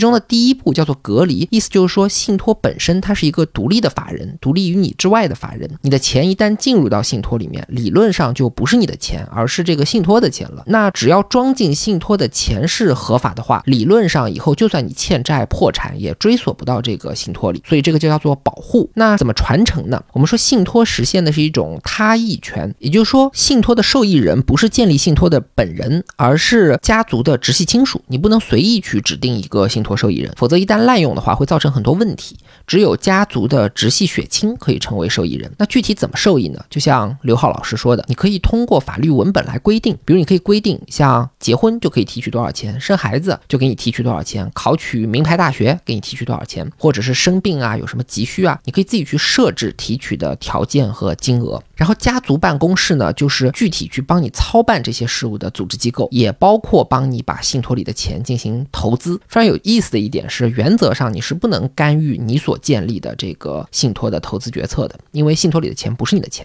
中的第一步叫做隔离，意思就是说信托本身它是一个独立的法人，独立于你之外的法人。你的钱一旦进入入到信托里面，理论上就不是你的钱，而是这个信托的钱了。那只要装进信托的钱是合法的话，理论上以后就算你欠债破产，也追索不到这个信托里。所以这个就叫做保护。那怎么传承呢？我们说信托实现的是一种他益权，也就是说信托的受益人不是建立信托的本人，而是家族的直系亲属。你不能随意去指定一个信托受益人，否则一旦滥用的话，会造成很多问题。只有家族的直系血亲可以成为受益人。那具体怎么受益呢？就像刘浩老师说的，你可以通过法律文本来规定，比如你可以规定，像结婚就可以提取多少钱，生孩子就给你提取多少钱，考取名牌大学给你提取多少钱，或者是生病啊，有什么急需啊，你可以自己去设置提取的条件和金额。然后家族办公室呢，就是具体去帮你操办这些事务的组织机构，也包括帮你把信托里的钱进行投资。非常有意思的一点是，原则上你是不能干预你所建立的这个信托的投资决策的，因为信托里的钱不是你的钱。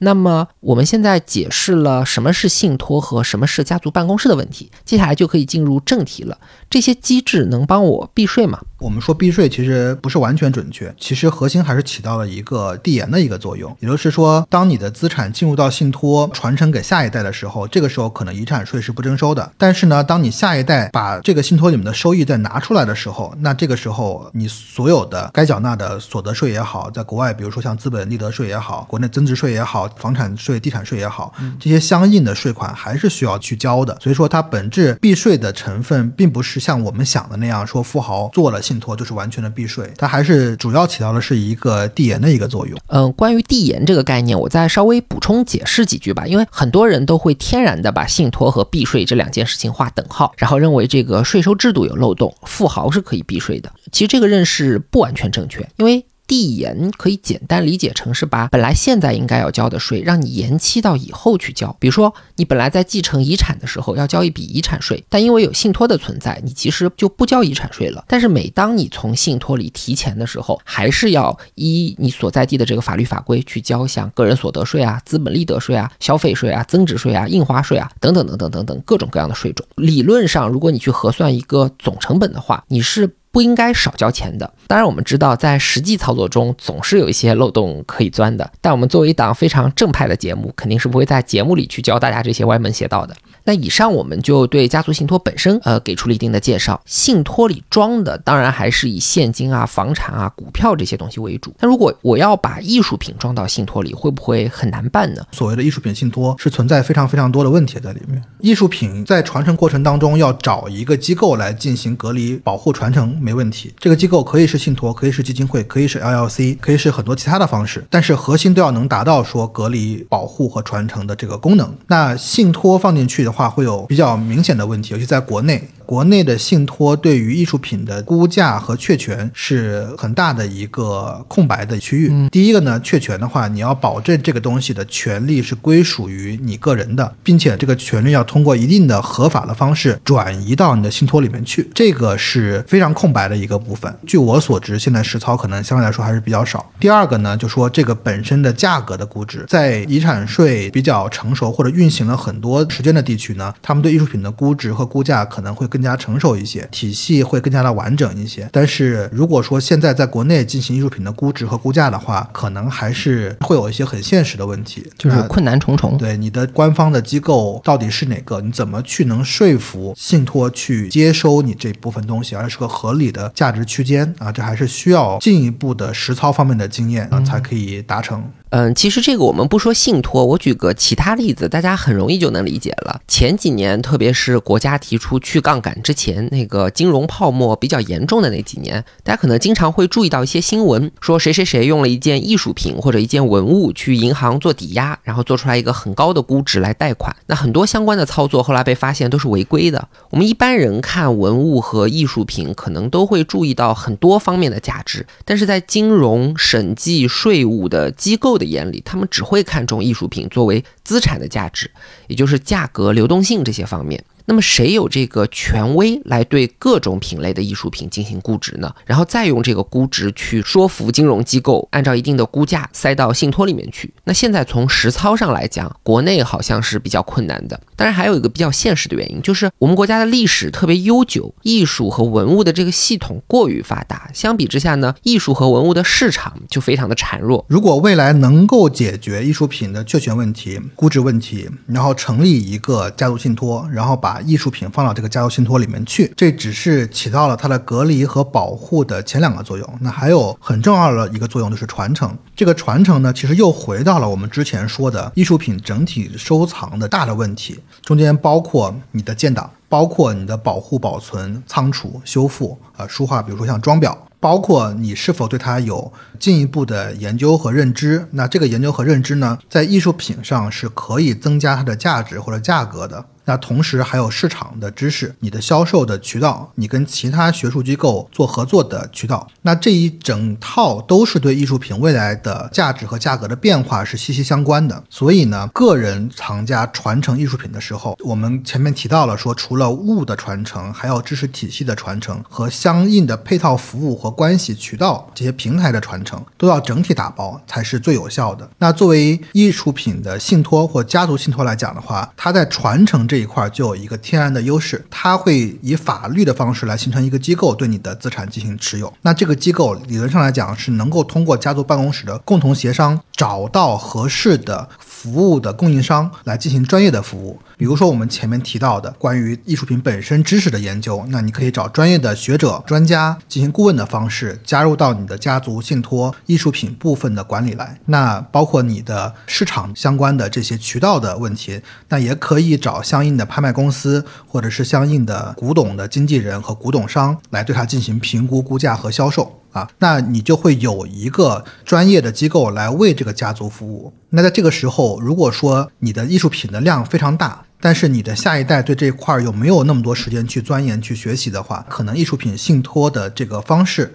那么我们现在解释了什么是信托和什么是家族办公室的问题，接下来就可以进入正题了。这些机制能帮我避税吗？我们说避税其实不是完全准确，其实核心还是起到了一个递延的一个作用。也就是说，当你的资产进入到信托传承给下一代的时候，这个时候可能遗产税是不征收的。但是呢，当你下一代把这个信托里面的收益再拿出来的时候，那这个时候你所有的该缴纳的所得税也好，在国外比如说像资本利得税也好，国内增值税也好，房产税、地产税也好，这些相应的税款还是需要去交的。所以说，它本质避税的成分并不是像我们想的那样，说富豪做了信托就是完全的避税，它还是主要起到的是一个递延的一个作用。嗯，关于递延这个概念，我再稍微补充解释几句吧。因为很多人都会天然的把信托和避税这两件事情划等号，然后认为这个税收制度有漏洞，富豪是可以避税的。其实这个认识不完全正确，因为。递延可以简单理解成是把本来现在应该要交的税，让你延期到以后去交。比如说，你本来在继承遗产的时候要交一笔遗产税，但因为有信托的存在，你其实就不交遗产税了。但是每当你从信托里提钱的时候，还是要依你所在地的这个法律法规去交，像个人所得税啊、资本利得税啊、消费税啊、增值税啊、印花税啊等等等等等等各种各样的税种。理论上，如果你去核算一个总成本的话，你是。不应该少交钱的。当然，我们知道在实际操作中总是有一些漏洞可以钻的。但我们作为一档非常正派的节目，肯定是不会在节目里去教大家这些歪门邪道的。那以上我们就对家族信托本身，呃，给出了一定的介绍。信托里装的当然还是以现金啊、房产啊、股票这些东西为主。那如果我要把艺术品装到信托里，会不会很难办呢？所谓的艺术品信托是存在非常非常多的问题在里面。艺术品在传承过程当中要找一个机构来进行隔离、保护、传承。没问题。这个机构可以是信托，可以是基金会，可以是 LLC，可以是很多其他的方式，但是核心都要能达到说隔离、保护和传承的这个功能。那信托放进去的话，会有比较明显的问题，尤其在国内。国内的信托对于艺术品的估价和确权是很大的一个空白的区域。第一个呢，确权的话，你要保证这个东西的权利是归属于你个人的，并且这个权利要通过一定的合法的方式转移到你的信托里面去，这个是非常空白的一个部分。据我所知，现在实操可能相对来说还是比较少。第二个呢，就说这个本身的价格的估值，在遗产税比较成熟或者运行了很多时间的地区呢，他们对艺术品的估值和估价可能会更。加成熟一些，体系会更加的完整一些。但是如果说现在在国内进行艺术品的估值和估价的话，可能还是会有一些很现实的问题，就是困难重重。对你的官方的机构到底是哪个？你怎么去能说服信托去接收你这部分东西，而是个合理的价值区间啊？这还是需要进一步的实操方面的经验啊，才可以达成。嗯，嗯其实这个我们不说信托，我举个其他例子，大家很容易就能理解了。前几年，特别是国家提出去杠杆之前，那个金融泡沫比较严重的那几年，大家可能经常会注意到一些新闻，说谁谁谁用了一件艺术品或者一件文物去银行做抵押，然后做出来一个很高的估值来贷款。那很多相关的操作后来被发现都是违规的。我们一般人看文物和艺术品，可能都会注意到很多方面的价值，但是在金融、审计、税务的机构。的眼里，他们只会看重艺术品作为资产的价值，也就是价格、流动性这些方面。那么谁有这个权威来对各种品类的艺术品进行估值呢？然后再用这个估值去说服金融机构按照一定的估价塞到信托里面去。那现在从实操上来讲，国内好像是比较困难的。当然还有一个比较现实的原因，就是我们国家的历史特别悠久，艺术和文物的这个系统过于发达。相比之下呢，艺术和文物的市场就非常的孱弱。如果未来能够解决艺术品的确权问题、估值问题，然后成立一个家族信托，然后把艺术品放到这个家族信托里面去，这只是起到了它的隔离和保护的前两个作用。那还有很重要的一个作用就是传承。这个传承呢，其实又回到了我们之前说的艺术品整体收藏的大的问题，中间包括你的建档，包括你的保护、保存、仓储、修复，呃，书画，比如说像装裱，包括你是否对它有进一步的研究和认知。那这个研究和认知呢，在艺术品上是可以增加它的价值或者价格的。那同时还有市场的知识，你的销售的渠道，你跟其他学术机构做合作的渠道，那这一整套都是对艺术品未来的价值和价格的变化是息息相关的。所以呢，个人藏家传承艺术品的时候，我们前面提到了说，除了物的传承，还有知识体系的传承和相应的配套服务和关系渠道这些平台的传承，都要整体打包才是最有效的。那作为艺术品的信托或家族信托来讲的话，它在传承这。一块就有一个天然的优势，它会以法律的方式来形成一个机构对你的资产进行持有。那这个机构理论上来讲是能够通过家族办公室的共同协商，找到合适的服务的供应商来进行专业的服务。比如说我们前面提到的关于艺术品本身知识的研究，那你可以找专业的学者、专家进行顾问的方式加入到你的家族信托艺术品部分的管理来。那包括你的市场相关的这些渠道的问题，那也可以找相应的拍卖公司或者是相应的古董的经纪人和古董商来对它进行评估、估价和销售啊。那你就会有一个专业的机构来为这个家族服务。那在这个时候，如果说你的艺术品的量非常大，但是你的下一代对这块儿又没有那么多时间去钻研、去学习的话，可能艺术品信托的这个方式。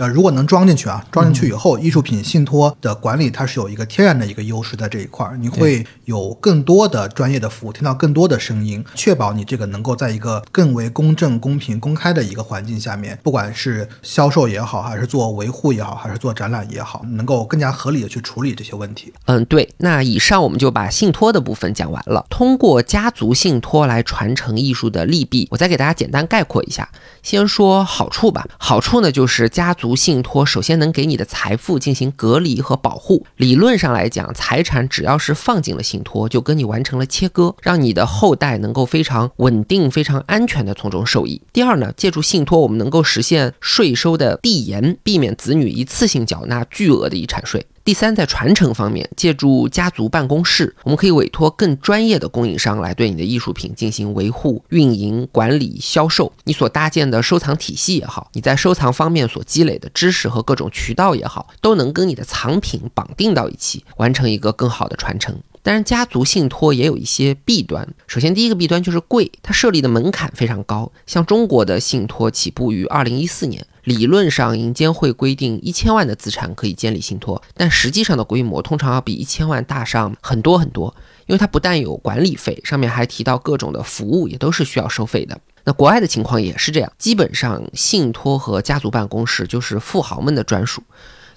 呃，如果能装进去啊，装进去以后，艺术品信托的管理它是有一个天然的一个优势在这一块儿，你会有更多的专业的服务，听到更多的声音，确保你这个能够在一个更为公正、公平、公开的一个环境下面，不管是销售也好，还是做维护也好，还是做展览也好，能够更加合理的去处理这些问题。嗯，对。那以上我们就把信托的部分讲完了。通过家族信托来传承艺术的利弊，我再给大家简单概括一下。先说好处吧，好处呢就是家族信托首先能给你的财富进行隔离和保护。理论上来讲，财产只要是放进了信托，就跟你完成了切割，让你的后代能够非常稳定、非常安全的从中受益。第二呢，借助信托，我们能够实现税收的递延，避免子女一次性缴纳巨额的遗产税。第三，在传承方面，借助家族办公室，我们可以委托更专业的供应商来对你的艺术品进行维护、运营、管理、销售。你所搭建的收藏体系也好，你在收藏方面所积累的知识和各种渠道也好，都能跟你的藏品绑定到一起，完成一个更好的传承。当然，家族信托也有一些弊端。首先，第一个弊端就是贵，它设立的门槛非常高。像中国的信托起步于二零一四年，理论上银监会规定一千万的资产可以监理信托，但实际上的规模通常要比一千万大上很多很多。因为它不但有管理费，上面还提到各种的服务也都是需要收费的。那国外的情况也是这样，基本上信托和家族办公室就是富豪们的专属。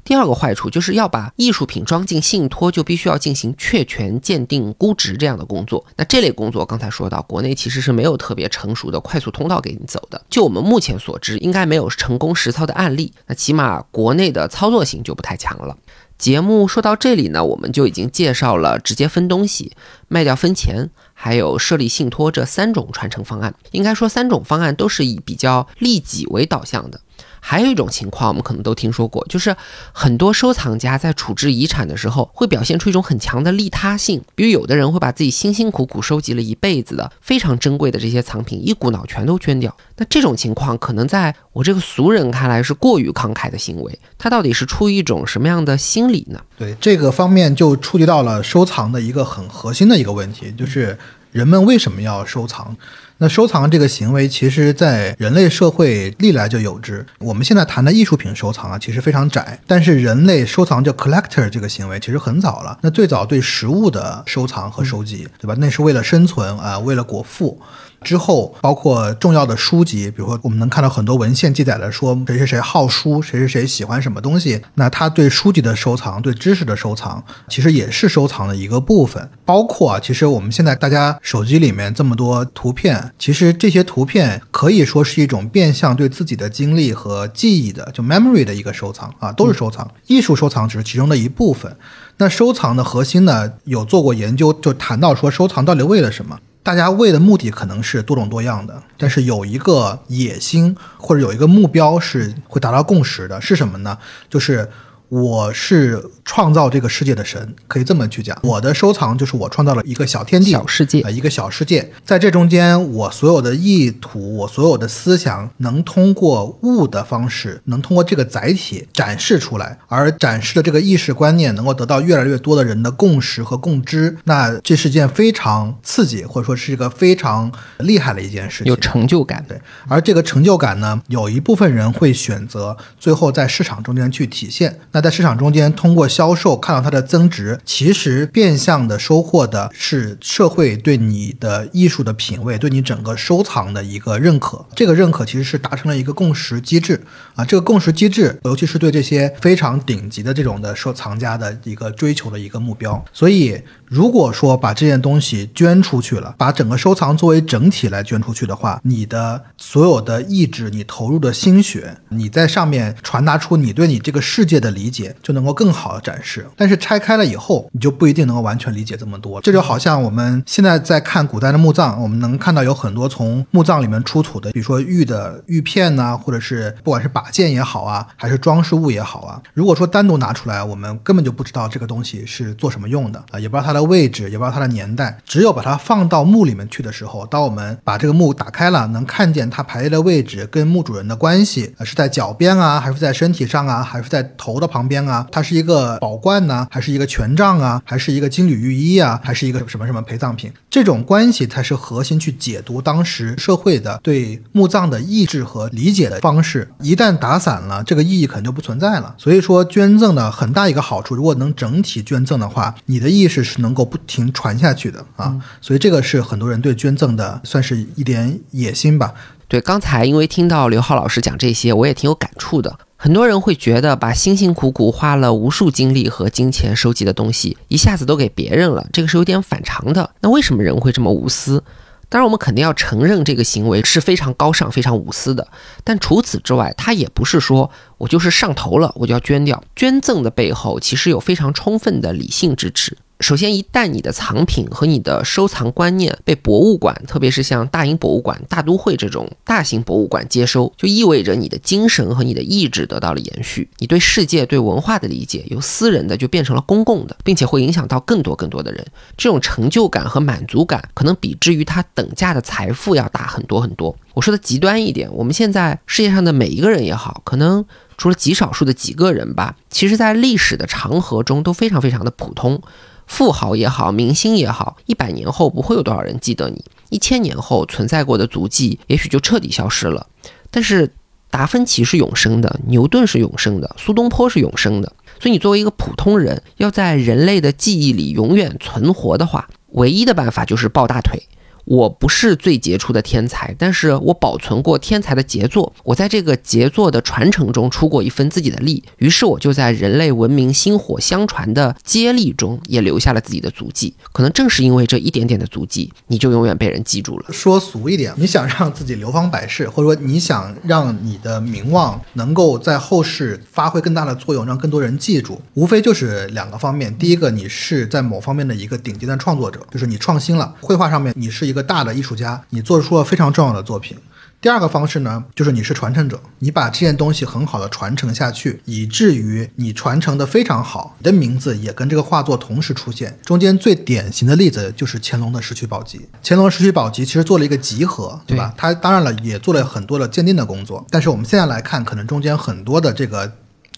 第二个坏处就是要把艺术品装进信托，就必须要进行确权鉴定、估值这样的工作。那这类工作刚才说到，国内其实是没有特别成熟的快速通道给你走的。就我们目前所知，应该没有成功实操的案例。那起码国内的操作性就不太强了。节目说到这里呢，我们就已经介绍了直接分东西、卖掉分钱，还有设立信托这三种传承方案。应该说，三种方案都是以比较利己为导向的。还有一种情况，我们可能都听说过，就是很多收藏家在处置遗产的时候，会表现出一种很强的利他性。比如，有的人会把自己辛辛苦苦收集了一辈子的非常珍贵的这些藏品，一股脑全都捐掉。那这种情况，可能在我这个俗人看来是过于慷慨的行为。他到底是出于一种什么样的心理呢？对这个方面，就触及到了收藏的一个很核心的一个问题，就是人们为什么要收藏？那收藏这个行为，其实在人类社会历来就有之。我们现在谈的艺术品收藏啊，其实非常窄。但是人类收藏叫 collector 这个行为，其实很早了。那最早对食物的收藏和收集，对吧？那是为了生存啊，为了果腹。之后，包括重要的书籍，比如说我们能看到很多文献记载的说谁谁谁好书，谁谁谁喜欢什么东西，那他对书籍的收藏，对知识的收藏，其实也是收藏的一个部分。包括啊，其实我们现在大家手机里面这么多图片，其实这些图片可以说是一种变相对自己的经历和记忆的，就 memory 的一个收藏啊，都是收藏。艺术收藏只是其中的一部分。那收藏的核心呢，有做过研究，就谈到说收藏到底为了什么？大家为的目的可能是多种多样的，但是有一个野心或者有一个目标是会达到共识的，是什么呢？就是。我是创造这个世界的神，可以这么去讲。我的收藏就是我创造了一个小天地、小世界啊，一个小世界。在这中间，我所有的意图、我所有的思想，能通过物的方式，能通过这个载体展示出来，而展示的这个意识观念能够得到越来越多的人的共识和共知。那这是件非常刺激，或者说是一个非常厉害的一件事情，有成就感。对，而这个成就感呢，有一部分人会选择最后在市场中间去体现。那在市场中间，通过销售看到它的增值，其实变相的收获的是社会对你的艺术的品味，对你整个收藏的一个认可。这个认可其实是达成了一个共识机制啊，这个共识机制，尤其是对这些非常顶级的这种的收藏家的一个追求的一个目标。所以，如果说把这件东西捐出去了，把整个收藏作为整体来捐出去的话，你的所有的意志，你投入的心血，你在上面传达出你对你这个世界的理解。就能够更好的展示，但是拆开了以后，你就不一定能够完全理解这么多。这就好像我们现在在看古代的墓葬，我们能看到有很多从墓葬里面出土的，比如说玉的玉片呐，或者是不管是把件也好啊，还是装饰物也好啊。如果说单独拿出来，我们根本就不知道这个东西是做什么用的啊，也不知道它的位置，也不知道它的年代。只有把它放到墓里面去的时候，当我们把这个墓打开了，能看见它排列的位置跟墓主人的关系，是在脚边啊，还是在身体上啊，还是在头的旁。边啊，它是一个宝冠呢，还是一个权杖啊，还是一个金缕玉衣啊，还是一个什么什么陪葬品？这种关系才是核心，去解读当时社会的对墓葬的意志和理解的方式。一旦打散了，这个意义可能就不存在了。所以说，捐赠的很大一个好处，如果能整体捐赠的话，你的意识是能够不停传下去的啊。所以这个是很多人对捐赠的算是一点野心吧。对，刚才因为听到刘浩老师讲这些，我也挺有感触的。很多人会觉得，把辛辛苦苦花了无数精力和金钱收集的东西，一下子都给别人了，这个是有点反常的。那为什么人会这么无私？当然，我们肯定要承认这个行为是非常高尚、非常无私的。但除此之外，他也不是说我就是上头了，我就要捐掉。捐赠的背后其实有非常充分的理性支持。首先，一旦你的藏品和你的收藏观念被博物馆，特别是像大英博物馆、大都会这种大型博物馆接收，就意味着你的精神和你的意志得到了延续。你对世界、对文化的理解由私人的就变成了公共的，并且会影响到更多更多的人。这种成就感和满足感，可能比之于它等价的财富要大很多很多。我说的极端一点，我们现在世界上的每一个人也好，可能除了极少数的几个人吧，其实在历史的长河中都非常非常的普通。富豪也好，明星也好，一百年后不会有多少人记得你，一千年后存在过的足迹也许就彻底消失了。但是达芬奇是永生的，牛顿是永生的，苏东坡是永生的。所以你作为一个普通人，要在人类的记忆里永远存活的话，唯一的办法就是抱大腿。我不是最杰出的天才，但是我保存过天才的杰作。我在这个杰作的传承中出过一份自己的力，于是我就在人类文明薪火相传的接力中也留下了自己的足迹。可能正是因为这一点点的足迹，你就永远被人记住了。说俗一点，你想让自己流芳百世，或者说你想让你的名望能够在后世发挥更大的作用，让更多人记住，无非就是两个方面。第一个，你是在某方面的一个顶尖的创作者，就是你创新了绘画上面，你是一。一个大的艺术家，你做出了非常重要的作品。第二个方式呢，就是你是传承者，你把这件东西很好的传承下去，以至于你传承的非常好，你的名字也跟这个画作同时出现。中间最典型的例子就是乾隆的《石渠宝笈》。乾隆《石渠宝笈》其实做了一个集合，对吧？他当然了，也做了很多的鉴定的工作。但是我们现在来看，可能中间很多的这个。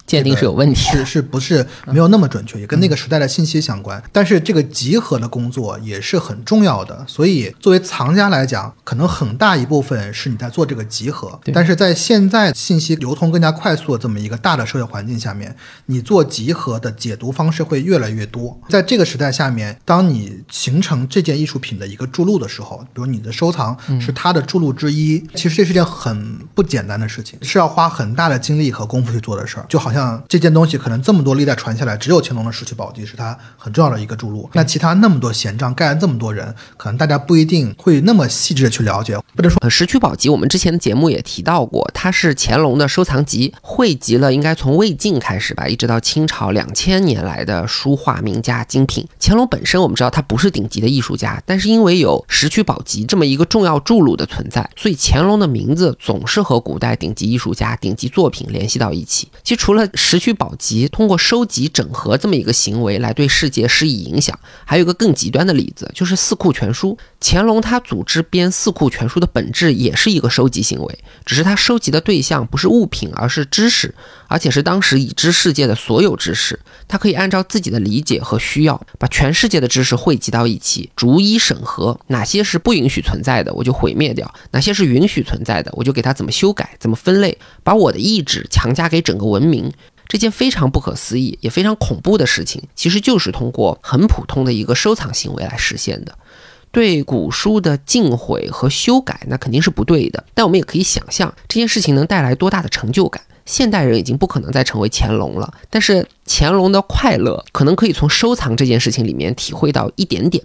鉴定是有问题，是是不是没有那么准确，也跟那个时代的信息相关。但是这个集合的工作也是很重要的，所以作为藏家来讲，可能很大一部分是你在做这个集合。但是在现在信息流通更加快速的这么一个大的社会环境下面，你做集合的解读方式会越来越多。在这个时代下面，当你形成这件艺术品的一个注入的时候，比如你的收藏是它的注入之一，其实这是件很不简单的事情，是要花很大的精力和功夫去做的事儿，就好像。像这件东西可能这么多历代传下来，只有乾隆的《石渠宝笈》是它很重要的一个注录。那其他那么多闲章盖了这么多人，可能大家不一定会那么细致的去了解。不能说《石渠宝笈》，我们之前的节目也提到过，它是乾隆的收藏集，汇集了应该从魏晋开始吧，一直到清朝两千年来的书画名家精品。乾隆本身我们知道他不是顶级的艺术家，但是因为有《石渠宝笈》这么一个重要注录的存在，所以乾隆的名字总是和古代顶级艺术家、顶级作品联系到一起。其实除了拾取宝籍通过收集整合这么一个行为来对世界施以影响，还有一个更极端的例子，就是《四库全书》。乾隆他组织编《四库全书》的本质也是一个收集行为，只是他收集的对象不是物品，而是知识，而且是当时已知世界的所有知识。他可以按照自己的理解和需要，把全世界的知识汇集到一起，逐一审核哪些是不允许存在的，我就毁灭掉；哪些是允许存在的，我就给它怎么修改、怎么分类，把我的意志强加给整个文明。这件非常不可思议也非常恐怖的事情，其实就是通过很普通的一个收藏行为来实现的。对古书的禁毁和修改，那肯定是不对的。但我们也可以想象这件事情能带来多大的成就感。现代人已经不可能再成为乾隆了，但是乾隆的快乐可能可以从收藏这件事情里面体会到一点点。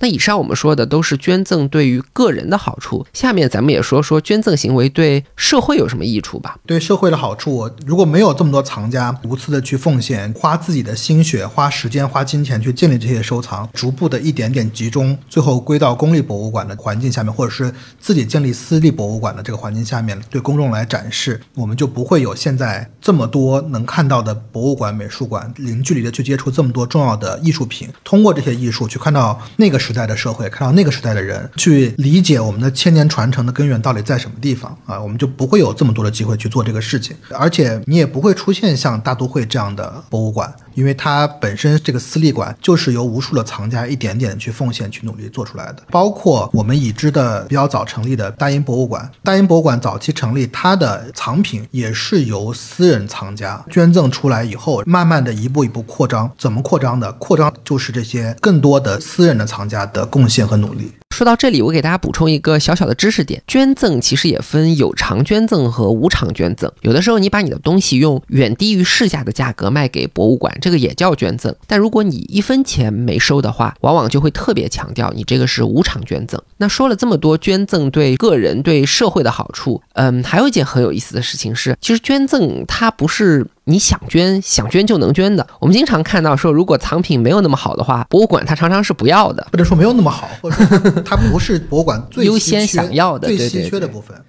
那以上我们说的都是捐赠对于个人的好处，下面咱们也说说捐赠行为对社会有什么益处吧。对社会的好处，如果没有这么多藏家无私的去奉献，花自己的心血、花时间、花金钱去建立这些收藏，逐步的一点点集中，最后归到公立博物馆的环境下面，或者是自己建立私立博物馆的这个环境下面，对公众来展示，我们就不会有现在这么多能看到的博物馆、美术馆，零距离的去接触这么多重要的艺术品，通过这些艺术去看到那个时。时代的社会，看到那个时代的人，去理解我们的千年传承的根源到底在什么地方啊，我们就不会有这么多的机会去做这个事情，而且你也不会出现像大都会这样的博物馆。因为它本身这个私立馆就是由无数的藏家一点点去奉献、去努力做出来的，包括我们已知的比较早成立的大英博物馆。大英博物馆早期成立，它的藏品也是由私人藏家捐赠出来以后，慢慢的一步一步扩张。怎么扩张的？扩张就是这些更多的私人的藏家的贡献和努力。说到这里，我给大家补充一个小小的知识点：捐赠其实也分有偿捐赠和无偿捐赠。有的时候你把你的东西用远低于市价的价格卖给博物馆，这个也叫捐赠。但如果你一分钱没收的话，往往就会特别强调你这个是无偿捐赠。那说了这么多捐赠对个人、对社会的好处，嗯，还有一件很有意思的事情是，其实捐赠它不是。你想捐想捐就能捐的。我们经常看到说，如果藏品没有那么好的话，博物馆它常常是不要的。或者说没有那么好，或者它不是博物馆最优先想要的、最稀缺的部分。对，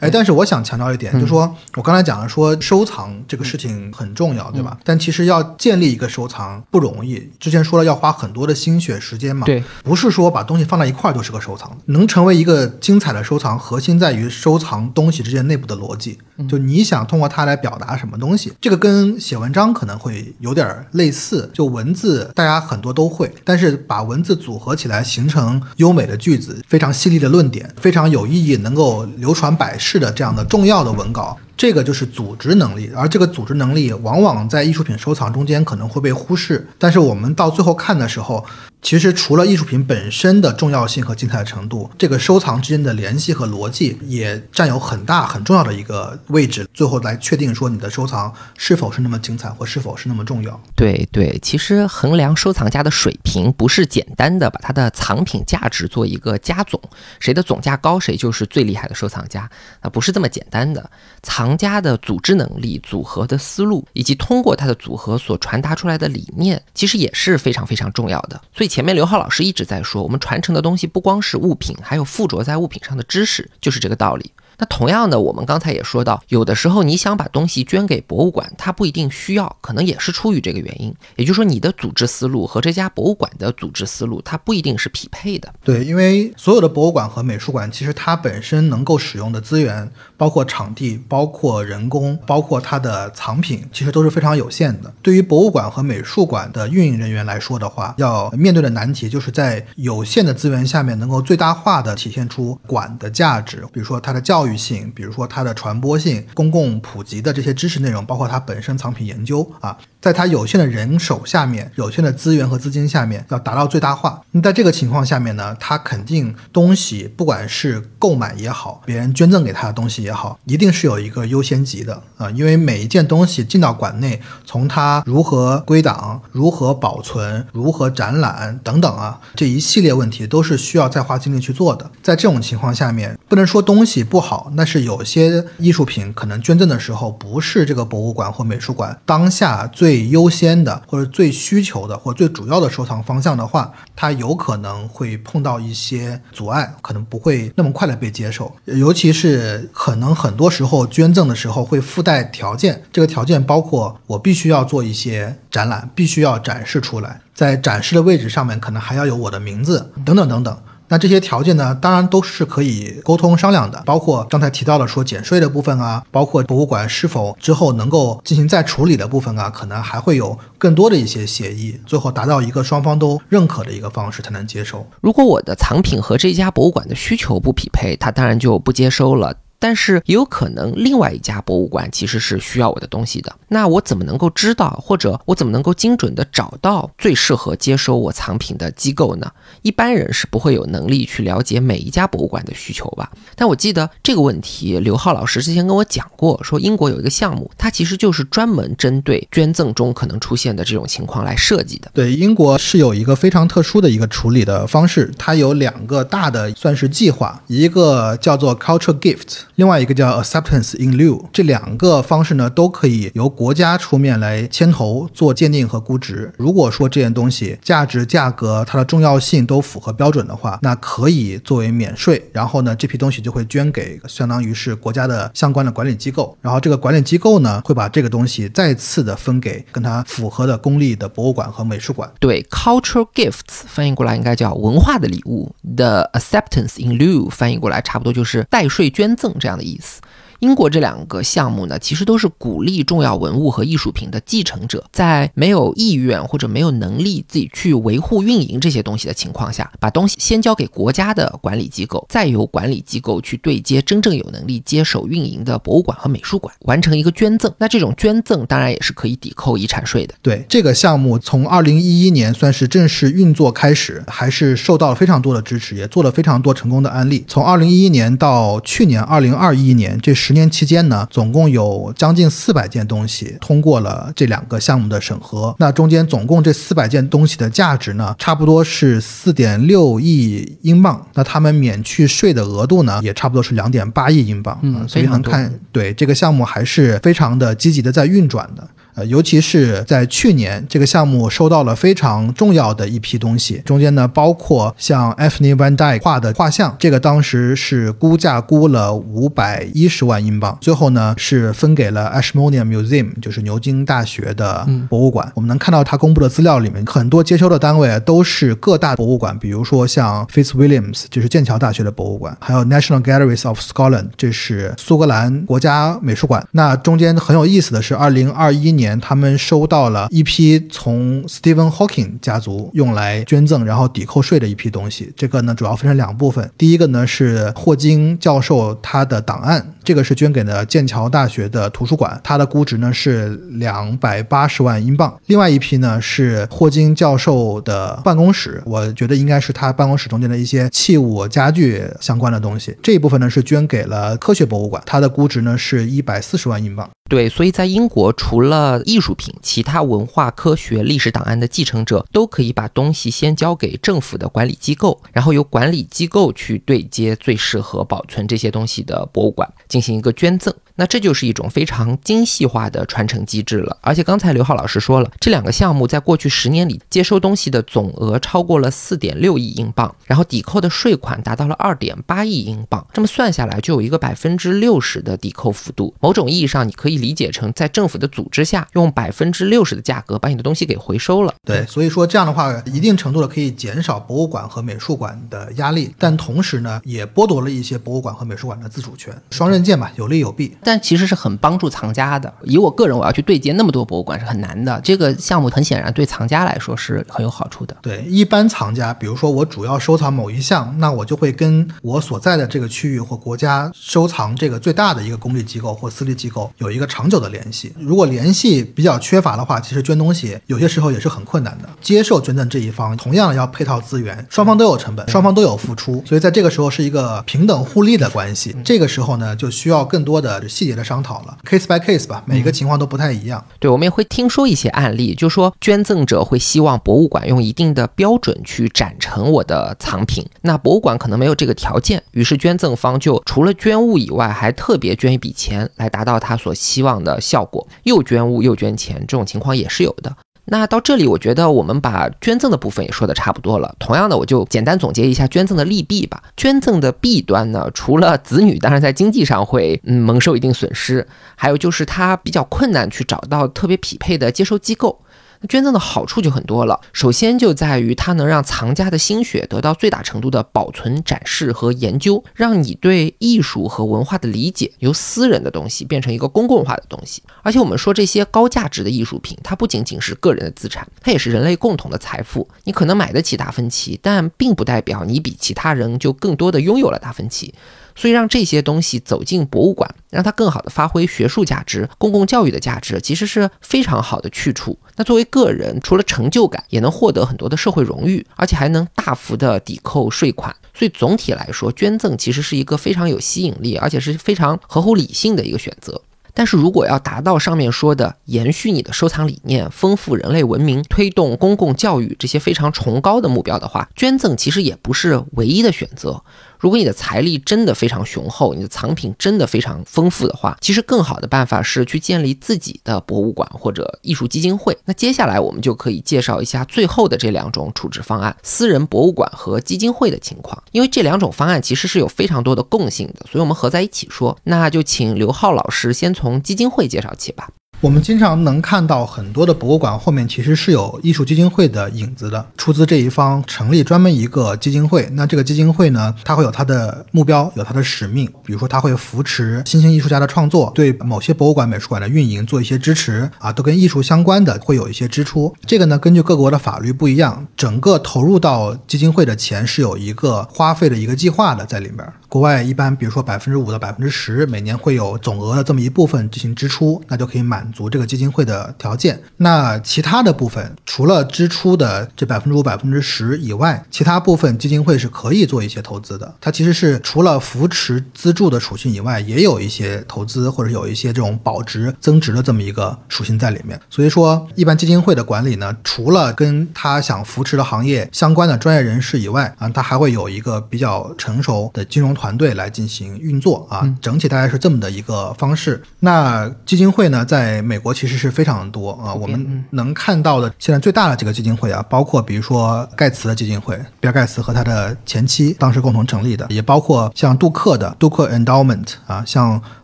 哎，但是我想强调一点，就是说我刚才讲了，说收藏这个事情很重要，对吧？但其实要建立一个收藏不容易。之前说了要花很多的心血时间嘛，对，不是说把东西放在一块儿就是个收藏。能成为一个精彩的收藏，核心在于收藏东西之间内部的逻辑。就你想通过它来表达什么东西，这个跟写文章可能会有点类似。就文字，大家很多都会，但是把文字组合起来形成优美的句子，非常犀利的论点，非常有意义，能够流传。百世的这样的重要的文稿，这个就是组织能力，而这个组织能力往往在艺术品收藏中间可能会被忽视。但是我们到最后看的时候。其实除了艺术品本身的重要性和精彩程度，这个收藏之间的联系和逻辑也占有很大很重要的一个位置。最后来确定说你的收藏是否是那么精彩或是否是那么重要。对对，其实衡量收藏家的水平不是简单的把他的藏品价值做一个加总，谁的总价高谁就是最厉害的收藏家啊，不是这么简单的。藏家的组织能力、组合的思路以及通过他的组合所传达出来的理念，其实也是非常非常重要的。所以。前面刘浩老师一直在说，我们传承的东西不光是物品，还有附着在物品上的知识，就是这个道理。那同样的，我们刚才也说到，有的时候你想把东西捐给博物馆，它不一定需要，可能也是出于这个原因。也就是说，你的组织思路和这家博物馆的组织思路，它不一定是匹配的。对，因为所有的博物馆和美术馆，其实它本身能够使用的资源，包括场地、包括人工、包括它的藏品，其实都是非常有限的。对于博物馆和美术馆的运营人员来说的话，要面对的难题就是在有限的资源下面，能够最大化的体现出馆的价值，比如说它的教育。性，比如说它的传播性、公共普及的这些知识内容，包括它本身藏品研究啊。在它有限的人手下面，有限的资源和资金下面，要达到最大化。那在这个情况下面呢，它肯定东西，不管是购买也好，别人捐赠给他的东西也好，一定是有一个优先级的啊。因为每一件东西进到馆内，从它如何归档、如何保存、如何展览等等啊，这一系列问题都是需要再花精力去做的。在这种情况下面，不能说东西不好，那是有些艺术品可能捐赠的时候，不是这个博物馆或美术馆当下最。优先的，或者最需求的，或最主要的收藏方向的话，它有可能会碰到一些阻碍，可能不会那么快的被接受。尤其是很能很多时候捐赠的时候会附带条件，这个条件包括我必须要做一些展览，必须要展示出来，在展示的位置上面可能还要有我的名字，等等等等。那这些条件呢，当然都是可以沟通商量的，包括刚才提到的说减税的部分啊，包括博物馆是否之后能够进行再处理的部分啊，可能还会有更多的一些协议，最后达到一个双方都认可的一个方式才能接受。如果我的藏品和这家博物馆的需求不匹配，他当然就不接收了。但是也有可能，另外一家博物馆其实是需要我的东西的。那我怎么能够知道，或者我怎么能够精准的找到最适合接收我藏品的机构呢？一般人是不会有能力去了解每一家博物馆的需求吧？但我记得这个问题，刘浩老师之前跟我讲过，说英国有一个项目，它其实就是专门针对捐赠中可能出现的这种情况来设计的。对，英国是有一个非常特殊的一个处理的方式，它有两个大的算是计划，一个叫做 Cultural Gift。另外一个叫 acceptance in lieu，这两个方式呢都可以由国家出面来牵头做鉴定和估值。如果说这件东西价值、价格、它的重要性都符合标准的话，那可以作为免税。然后呢，这批东西就会捐给相当于是国家的相关的管理机构。然后这个管理机构呢会把这个东西再次的分给跟它符合的公立的博物馆和美术馆。对，cultural gifts 翻译过来应该叫文化的礼物。The acceptance in lieu 翻译过来差不多就是代税捐赠这样。的意思。英国这两个项目呢，其实都是鼓励重要文物和艺术品的继承者，在没有意愿或者没有能力自己去维护运营这些东西的情况下，把东西先交给国家的管理机构，再由管理机构去对接真正有能力接手运营的博物馆和美术馆，完成一个捐赠。那这种捐赠当然也是可以抵扣遗产税的。对这个项目，从二零一一年算是正式运作开始，还是受到了非常多的支持，也做了非常多成功的案例。从二零一一年到去年二零二一年这十年期间呢，总共有将近四百件东西通过了这两个项目的审核。那中间总共这四百件东西的价值呢，差不多是四点六亿英镑。那他们免去税的额度呢，也差不多是两点八亿英镑。嗯所以能看对这个项目还是非常的积极的在运转的。呃，尤其是在去年，这个项目收到了非常重要的一批东西，中间呢包括像 Anthony Van Dyke 画的画像，这个当时是估价估了五百一十万英镑，最后呢是分给了 Ashmolean Museum，就是牛津大学的博物馆。我们能看到他公布的资料里面，很多接收的单位都是各大博物馆，比如说像 Fitzwilliams，就是剑桥大学的博物馆，还有 National Galleries of Scotland，这是苏格兰国家美术馆。那中间很有意思的是，二零二一年年他们收到了一批从 Stephen Hawking 家族用来捐赠然后抵扣税的一批东西。这个呢主要分成两部分，第一个呢是霍金教授他的档案，这个是捐给了剑桥大学的图书馆，它的估值呢是两百八十万英镑。另外一批呢是霍金教授的办公室，我觉得应该是他办公室中间的一些器物、家具相关的东西。这一部分呢是捐给了科学博物馆，它的估值呢是一百四十万英镑。对，所以在英国，除了艺术品，其他文化、科学、历史档案的继承者都可以把东西先交给政府的管理机构，然后由管理机构去对接最适合保存这些东西的博物馆，进行一个捐赠。那这就是一种非常精细化的传承机制了。而且刚才刘浩老师说了，这两个项目在过去十年里接收东西的总额超过了四点六亿英镑，然后抵扣的税款达到了二点八亿英镑。这么算下来，就有一个百分之六十的抵扣幅度。某种意义上，你可以理解成在政府的组织下，用百分之六十的价格把你的东西给回收了。对，所以说这样的话，一定程度的可以减少博物馆和美术馆的压力，但同时呢，也剥夺了一些博物馆和美术馆的自主权，双刃剑吧，有利有弊。其实是很帮助藏家的。以我个人，我要去对接那么多博物馆是很难的。这个项目很显然对藏家来说是很有好处的。对，一般藏家，比如说我主要收藏某一项，那我就会跟我所在的这个区域或国家收藏这个最大的一个公立机构或私立机构有一个长久的联系。如果联系比较缺乏的话，其实捐东西有些时候也是很困难的。接受捐赠这一方同样要配套资源，双方都有成本，双方都有付出，所以在这个时候是一个平等互利的关系。这个时候呢，就需要更多的细节的商讨了，case by case 吧，每个情况都不太一样。对，我们也会听说一些案例，就说捐赠者会希望博物馆用一定的标准去展陈我的藏品，那博物馆可能没有这个条件，于是捐赠方就除了捐物以外，还特别捐一笔钱来达到他所希望的效果，又捐物又捐钱，这种情况也是有的。那到这里，我觉得我们把捐赠的部分也说的差不多了。同样的，我就简单总结一下捐赠的利弊吧。捐赠的弊端呢，除了子女当然在经济上会嗯蒙受一定损失，还有就是他比较困难去找到特别匹配的接收机构。那捐赠的好处就很多了，首先就在于它能让藏家的心血得到最大程度的保存、展示和研究，让你对艺术和文化的理解由私人的东西变成一个公共化的东西。而且我们说这些高价值的艺术品，它不仅仅是个人的资产，它也是人类共同的财富。你可能买得起达芬奇，但并不代表你比其他人就更多的拥有了达芬奇。所以让这些东西走进博物馆，让它更好的发挥学术价值、公共教育的价值，其实是非常好的去处。那作为个人，除了成就感，也能获得很多的社会荣誉，而且还能大幅的抵扣税款。所以总体来说，捐赠其实是一个非常有吸引力，而且是非常合乎理性的一个选择。但是如果要达到上面说的延续你的收藏理念、丰富人类文明、推动公共教育这些非常崇高的目标的话，捐赠其实也不是唯一的选择。如果你的财力真的非常雄厚，你的藏品真的非常丰富的话，其实更好的办法是去建立自己的博物馆或者艺术基金会。那接下来我们就可以介绍一下最后的这两种处置方案：私人博物馆和基金会的情况。因为这两种方案其实是有非常多的共性的，所以我们合在一起说。那就请刘浩老师先从基金会介绍起吧。我们经常能看到很多的博物馆后面其实是有艺术基金会的影子的，出资这一方成立专门一个基金会。那这个基金会呢，它会有它的目标，有它的使命，比如说它会扶持新兴艺术家的创作，对某些博物馆、美术馆的运营做一些支持啊，都跟艺术相关的会有一些支出。这个呢，根据各国的法律不一样，整个投入到基金会的钱是有一个花费的一个计划的在里面。国外一般，比如说百分之五到百分之十，每年会有总额的这么一部分进行支出，那就可以满足这个基金会的条件。那其他的部分，除了支出的这百分之五、百分之十以外，其他部分基金会是可以做一些投资的。它其实是除了扶持资助的属性以外，也有一些投资或者有一些这种保值增值的这么一个属性在里面。所以说，一般基金会的管理呢，除了跟他想扶持的行业相关的专业人士以外啊，他还会有一个比较成熟的金融。团队来进行运作啊，整体大概是这么的一个方式。那基金会呢，在美国其实是非常多啊，我们能看到的现在最大的几个基金会啊，包括比如说盖茨的基金会，比尔盖茨和他的前妻当时共同成立的，也包括像杜克的杜克 Endowment 啊，像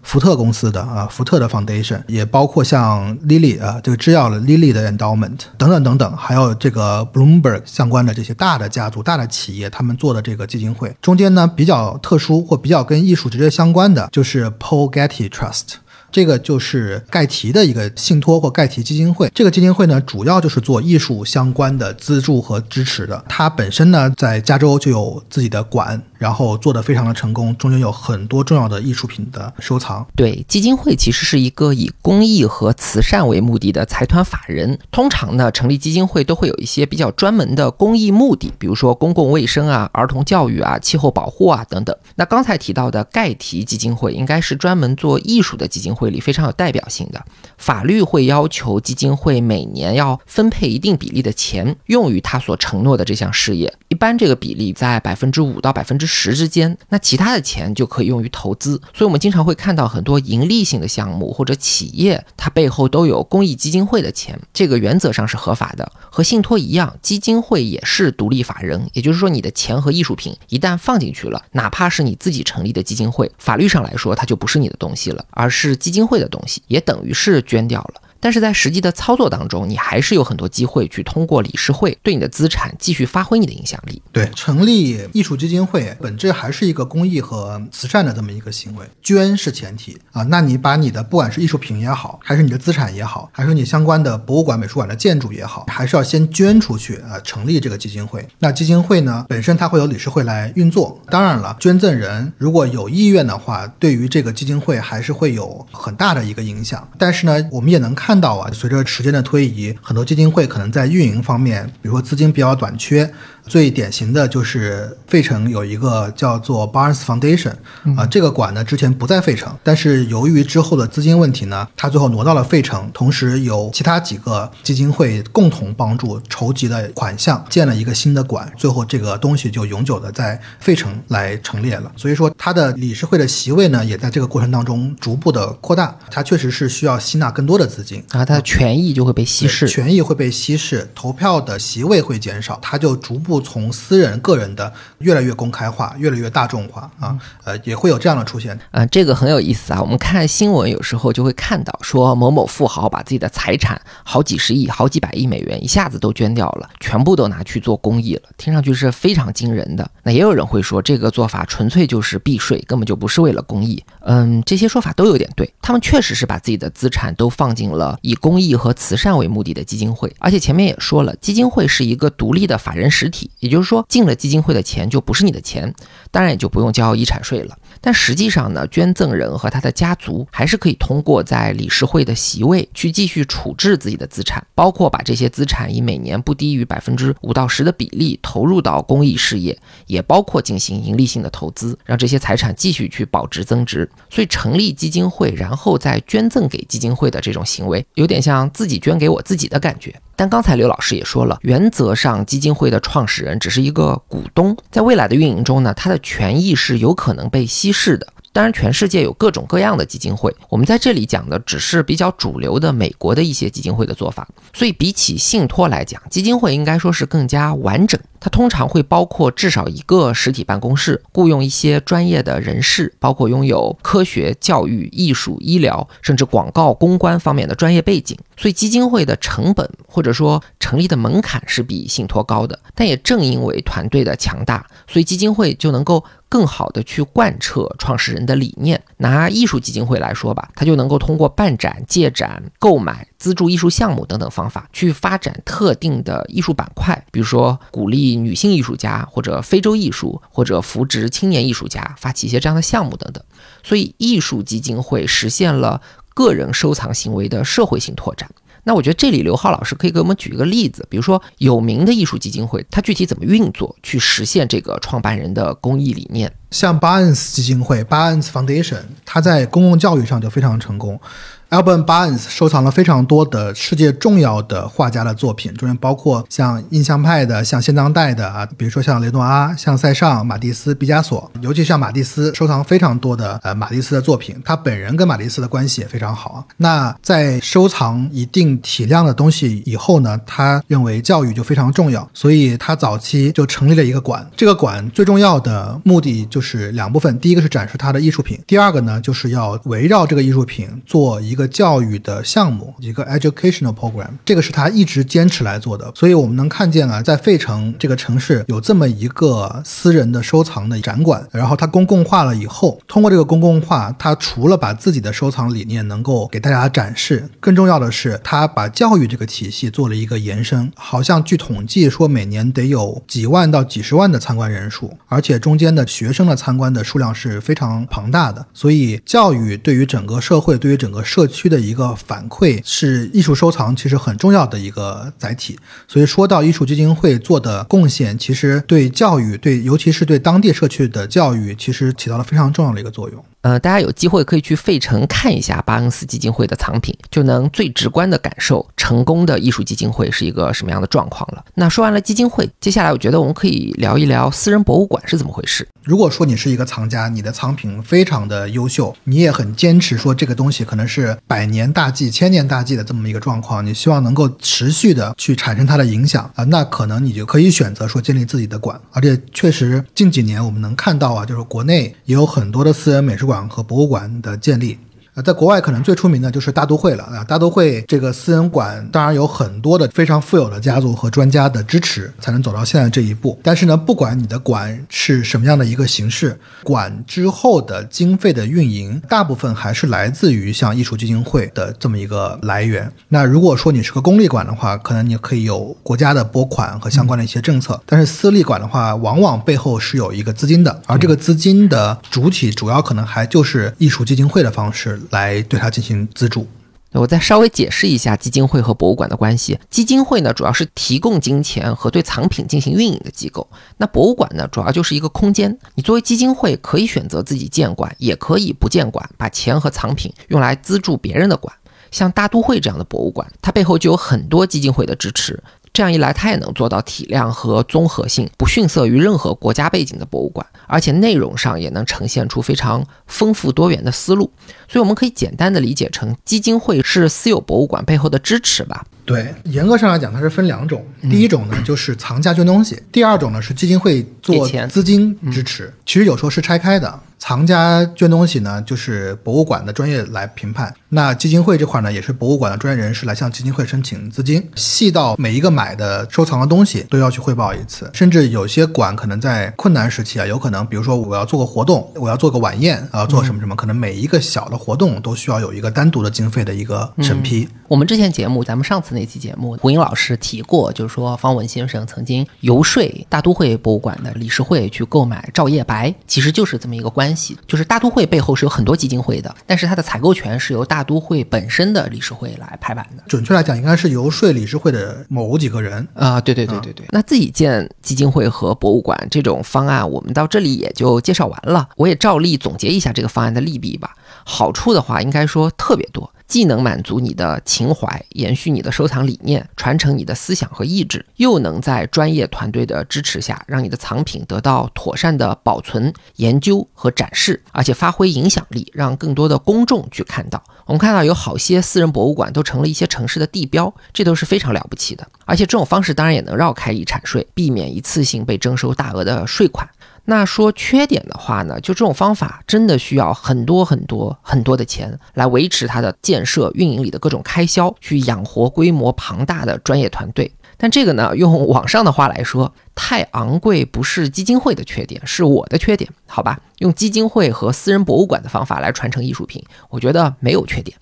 福特公司的啊福特的 Foundation，也包括像 Lily 啊这个制药的 Lily 的 Endowment 等等等等，还有这个 Bloomberg 相关的这些大的家族、大的企业，他们做的这个基金会，中间呢比较特殊。或比较跟艺术直接相关的，就是 Paul Getty Trust。这个就是盖提的一个信托或盖提基金会。这个基金会呢，主要就是做艺术相关的资助和支持的。它本身呢，在加州就有自己的馆，然后做的非常的成功，中间有很多重要的艺术品的收藏。对，基金会其实是一个以公益和慈善为目的的财团法人。通常呢，成立基金会都会有一些比较专门的公益目的，比如说公共卫生啊、儿童教育啊、气候保护啊等等。那刚才提到的盖提基金会，应该是专门做艺术的基金会。里非常有代表性的法律会要求基金会每年要分配一定比例的钱用于他所承诺的这项事业，一般这个比例在百分之五到百分之十之间。那其他的钱就可以用于投资。所以，我们经常会看到很多盈利性的项目或者企业，它背后都有公益基金会的钱。这个原则上是合法的，和信托一样，基金会也是独立法人。也就是说，你的钱和艺术品一旦放进去了，哪怕是你自己成立的基金会，法律上来说，它就不是你的东西了，而是基。金会的东西也等于是捐掉了。但是在实际的操作当中，你还是有很多机会去通过理事会对你的资产继续发挥你的影响力。对，成立艺术基金会本质还是一个公益和慈善的这么一个行为，捐是前提啊。那你把你的不管是艺术品也好，还是你的资产也好，还是你相关的博物馆、美术馆的建筑也好，还是要先捐出去啊，成立这个基金会。那基金会呢，本身它会有理事会来运作。当然了，捐赠人如果有意愿的话，对于这个基金会还是会有很大的一个影响。但是呢，我们也能看。看到啊，随着时间的推移，很多基金会可能在运营方面，比如说资金比较短缺。最典型的就是费城有一个叫做 Barnes Foundation，啊，这个馆呢之前不在费城，但是由于之后的资金问题呢，它最后挪到了费城。同时由其他几个基金会共同帮助筹集的款项，建了一个新的馆。最后这个东西就永久的在费城来陈列了。所以说它的理事会的席位呢，也在这个过程当中逐步的扩大。它确实是需要吸纳更多的资金，然后，它的权益就会被稀释，权益会被稀释，投票的席位会减少，它就逐步。从私人、个人的越来越公开化，越来越大众化啊，呃，也会有这样的出现啊，这个很有意思啊。我们看新闻有时候就会看到说某某富豪把自己的财产好几十亿、好几百亿美元一下子都捐掉了，全部都拿去做公益了，听上去是非常惊人的。那也有人会说这个做法纯粹就是避税，根本就不是为了公益。嗯，这些说法都有点对，他们确实是把自己的资产都放进了以公益和慈善为目的的基金会，而且前面也说了，基金会是一个独立的法人实体。也就是说，进了基金会的钱就不是你的钱，当然也就不用交遗产税了。但实际上呢，捐赠人和他的家族还是可以通过在理事会的席位去继续处置自己的资产，包括把这些资产以每年不低于百分之五到十的比例投入到公益事业，也包括进行盈利性的投资，让这些财产继续去保值增值。所以，成立基金会然后再捐赠给基金会的这种行为，有点像自己捐给我自己的感觉。但刚才刘老师也说了，原则上基金会的创始人只是一个股东，在未来的运营中呢，他的权益是有可能被稀释的。当然，全世界有各种各样的基金会，我们在这里讲的只是比较主流的美国的一些基金会的做法。所以，比起信托来讲，基金会应该说是更加完整。它通常会包括至少一个实体办公室，雇佣一些专业的人士，包括拥有科学、教育、艺术、医疗，甚至广告、公关方面的专业背景。所以基金会的成本或者说成立的门槛是比信托高的。但也正因为团队的强大，所以基金会就能够。更好的去贯彻创始人的理念。拿艺术基金会来说吧，它就能够通过办展、借展、购买、资助艺术项目等等方法，去发展特定的艺术板块，比如说鼓励女性艺术家，或者非洲艺术，或者扶植青年艺术家，发起一些这样的项目等等。所以，艺术基金会实现了个人收藏行为的社会性拓展。那我觉得这里刘浩老师可以给我们举一个例子，比如说有名的艺术基金会，它具体怎么运作，去实现这个创办人的公益理念。像巴恩斯基金会 （Barnes Foundation），它在公共教育上就非常成功。Alban Barnes 收藏了非常多的世界重要的画家的作品，中间包括像印象派的、像现当代的啊，比如说像雷诺阿、像塞尚、马蒂斯、毕加索，尤其像马蒂斯，收藏非常多的呃马蒂斯的作品。他本人跟马蒂斯的关系也非常好。那在收藏一定体量的东西以后呢，他认为教育就非常重要，所以他早期就成立了一个馆。这个馆最重要的目的就是两部分，第一个是展示他的艺术品，第二个呢就是要围绕这个艺术品做一。一个教育的项目，一个 educational program，这个是他一直坚持来做的。所以我们能看见啊，在费城这个城市有这么一个私人的收藏的展馆，然后它公共化了以后，通过这个公共化，它除了把自己的收藏理念能够给大家展示，更重要的是，它把教育这个体系做了一个延伸。好像据统计说，每年得有几万到几十万的参观人数，而且中间的学生的参观的数量是非常庞大的。所以，教育对于整个社会，对于整个社区的一个反馈是艺术收藏其实很重要的一个载体，所以说到艺术基金会做的贡献，其实对教育，对尤其是对当地社区的教育，其实起到了非常重要的一个作用。呃，大家有机会可以去费城看一下巴恩斯基金会的藏品，就能最直观的感受成功的艺术基金会是一个什么样的状况了。那说完了基金会，接下来我觉得我们可以聊一聊私人博物馆是怎么回事。如果说你是一个藏家，你的藏品非常的优秀，你也很坚持说这个东西可能是百年大计、千年大计的这么一个状况，你希望能够持续的去产生它的影响啊，那可能你就可以选择说建立自己的馆。而且确实近几年我们能看到啊，就是国内也有很多的私人美术馆。和博物馆的建立。啊，在国外可能最出名的就是大都会了啊！大都会这个私人馆，当然有很多的非常富有的家族和专家的支持，才能走到现在这一步。但是呢，不管你的馆是什么样的一个形式，馆之后的经费的运营，大部分还是来自于像艺术基金会的这么一个来源。那如果说你是个公立馆的话，可能你可以有国家的拨款和相关的一些政策；但是私立馆的话，往往背后是有一个资金的，而这个资金的主体主要可能还就是艺术基金会的方式。来对它进行资助。我再稍微解释一下基金会和博物馆的关系。基金会呢，主要是提供金钱和对藏品进行运营的机构。那博物馆呢，主要就是一个空间。你作为基金会，可以选择自己建馆，也可以不建馆，把钱和藏品用来资助别人的馆。像大都会这样的博物馆，它背后就有很多基金会的支持。这样一来，它也能做到体量和综合性不逊色于任何国家背景的博物馆，而且内容上也能呈现出非常丰富多元的思路。所以，我们可以简单的理解成，基金会是私有博物馆背后的支持吧。对，严格上来讲，它是分两种。第一种呢，就是藏家捐东西；第二种呢，是基金会做资金支持。其实有时候是拆开的。藏家捐东西呢，就是博物馆的专业来评判。那基金会这块呢，也是博物馆的专业人士来向基金会申请资金。细到每一个买的收藏的东西都要去汇报一次，甚至有些馆可能在困难时期啊，有可能比如说我要做个活动，我要做个晚宴啊，做什么什么，可能每一个小的活动都需要有一个单独的经费的一个审批。我们之前节目，咱们上次那期节目，胡英老师提过，就是说方文先生曾经游说大都会博物馆的理事会去购买照叶白，其实就是这么一个关系，就是大都会背后是有很多基金会的，但是它的采购权是由大都会本身的理事会来拍板的。准确来讲，应该是游说理事会的某几个人啊。对对对对对。那自己建基金会和博物馆这种方案，我们到这里也就介绍完了。我也照例总结一下这个方案的利弊吧。好处的话，应该说特别多，既能满足你的。情怀，延续你的收藏理念，传承你的思想和意志，又能在专业团队的支持下，让你的藏品得到妥善的保存、研究和展示，而且发挥影响力，让更多的公众去看到。我们看到有好些私人博物馆都成了一些城市的地标，这都是非常了不起的。而且这种方式当然也能绕开遗产税，避免一次性被征收大额的税款。那说缺点的话呢，就这种方法真的需要很多很多很多的钱来维持它的建设、运营里的各种开销，去养活规模庞大的专业团队。但这个呢，用网上的话来说，太昂贵不是基金会的缺点，是我的缺点，好吧？用基金会和私人博物馆的方法来传承艺术品，我觉得没有缺点。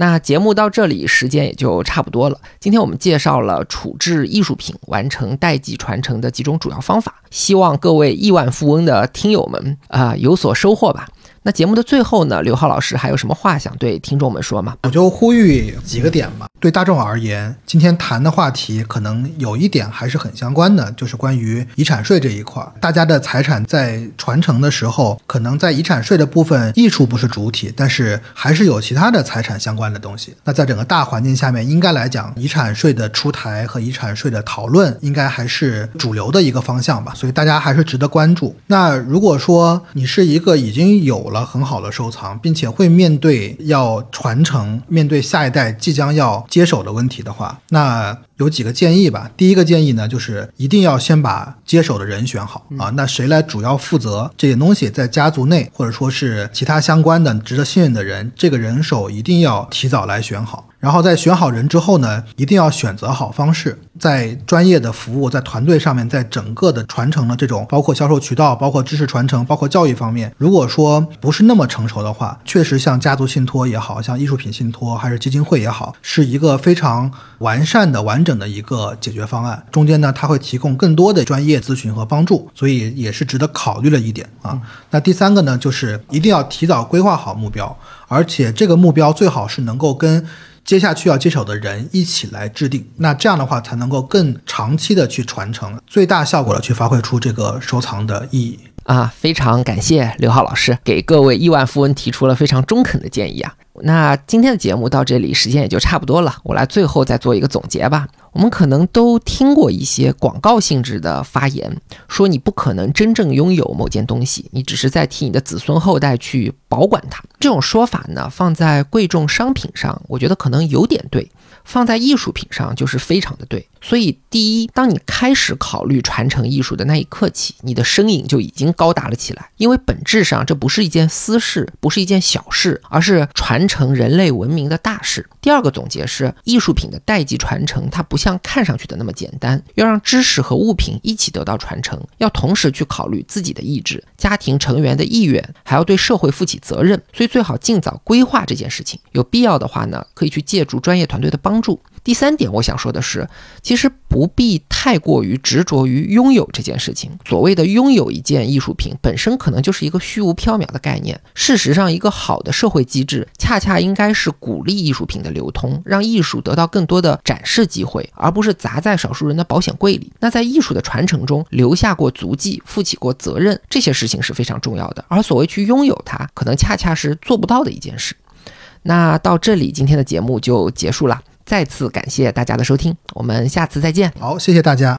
那节目到这里，时间也就差不多了。今天我们介绍了处置艺术品、完成代际传承的几种主要方法，希望各位亿万富翁的听友们啊有所收获吧。那节目的最后呢，刘浩老师还有什么话想对听众们说吗？我就呼吁几个点吧。对大众而言，今天谈的话题可能有一点还是很相关的，就是关于遗产税这一块。大家的财产在传承的时候，可能在遗产税的部分，艺术不是主体，但是还是有其他的财产相关的东西。那在整个大环境下面，应该来讲，遗产税的出台和遗产税的讨论，应该还是主流的一个方向吧。所以大家还是值得关注。那如果说你是一个已经有了很好的收藏，并且会面对要传承、面对下一代即将要接手的问题的话，那有几个建议吧。第一个建议呢，就是一定要先把接手的人选好啊。那谁来主要负责这些东西，在家族内或者说是其他相关的值得信任的人，这个人手一定要提早来选好。然后在选好人之后呢，一定要选择好方式，在专业的服务、在团队上面，在整个的传承的这种，包括销售渠道、包括知识传承、包括教育方面，如果说不是那么成熟的话，确实像家族信托也好像艺术品信托还是基金会也好，是一个非常完善的、完整的一个解决方案。中间呢，它会提供更多的专业咨询和帮助，所以也是值得考虑的一点啊。那第三个呢，就是一定要提早规划好目标，而且这个目标最好是能够跟接下去要接手的人一起来制定，那这样的话才能够更长期的去传承，最大效果的去发挥出这个收藏的意义。啊！非常感谢刘浩老师给各位亿万富翁提出了非常中肯的建议啊！那今天的节目到这里，时间也就差不多了，我来最后再做一个总结吧。我们可能都听过一些广告性质的发言，说你不可能真正拥有某件东西，你只是在替你的子孙后代去保管它。这种说法呢，放在贵重商品上，我觉得可能有点对；放在艺术品上，就是非常的对。所以，第一，当你开始考虑传承艺术的那一刻起，你的身影就已经高大了起来，因为本质上这不是一件私事，不是一件小事，而是传承人类文明的大事。第二个总结是，艺术品的代际传承，它不像看上去的那么简单，要让知识和物品一起得到传承，要同时去考虑自己的意志、家庭成员的意愿，还要对社会负起责任。所以，最好尽早规划这件事情。有必要的话呢，可以去借助专业团队的帮助。第三点，我想说的是，其实不必太过于执着于拥有这件事情。所谓的拥有一件艺术品，本身可能就是一个虚无缥缈的概念。事实上，一个好的社会机制，恰恰应该是鼓励艺术品的流通，让艺术得到更多的展示机会，而不是砸在少数人的保险柜里。那在艺术的传承中留下过足迹，负起过责任，这些事情是非常重要的。而所谓去拥有它，可能恰恰是做不到的一件事。那到这里，今天的节目就结束了。再次感谢大家的收听，我们下次再见。好，谢谢大家。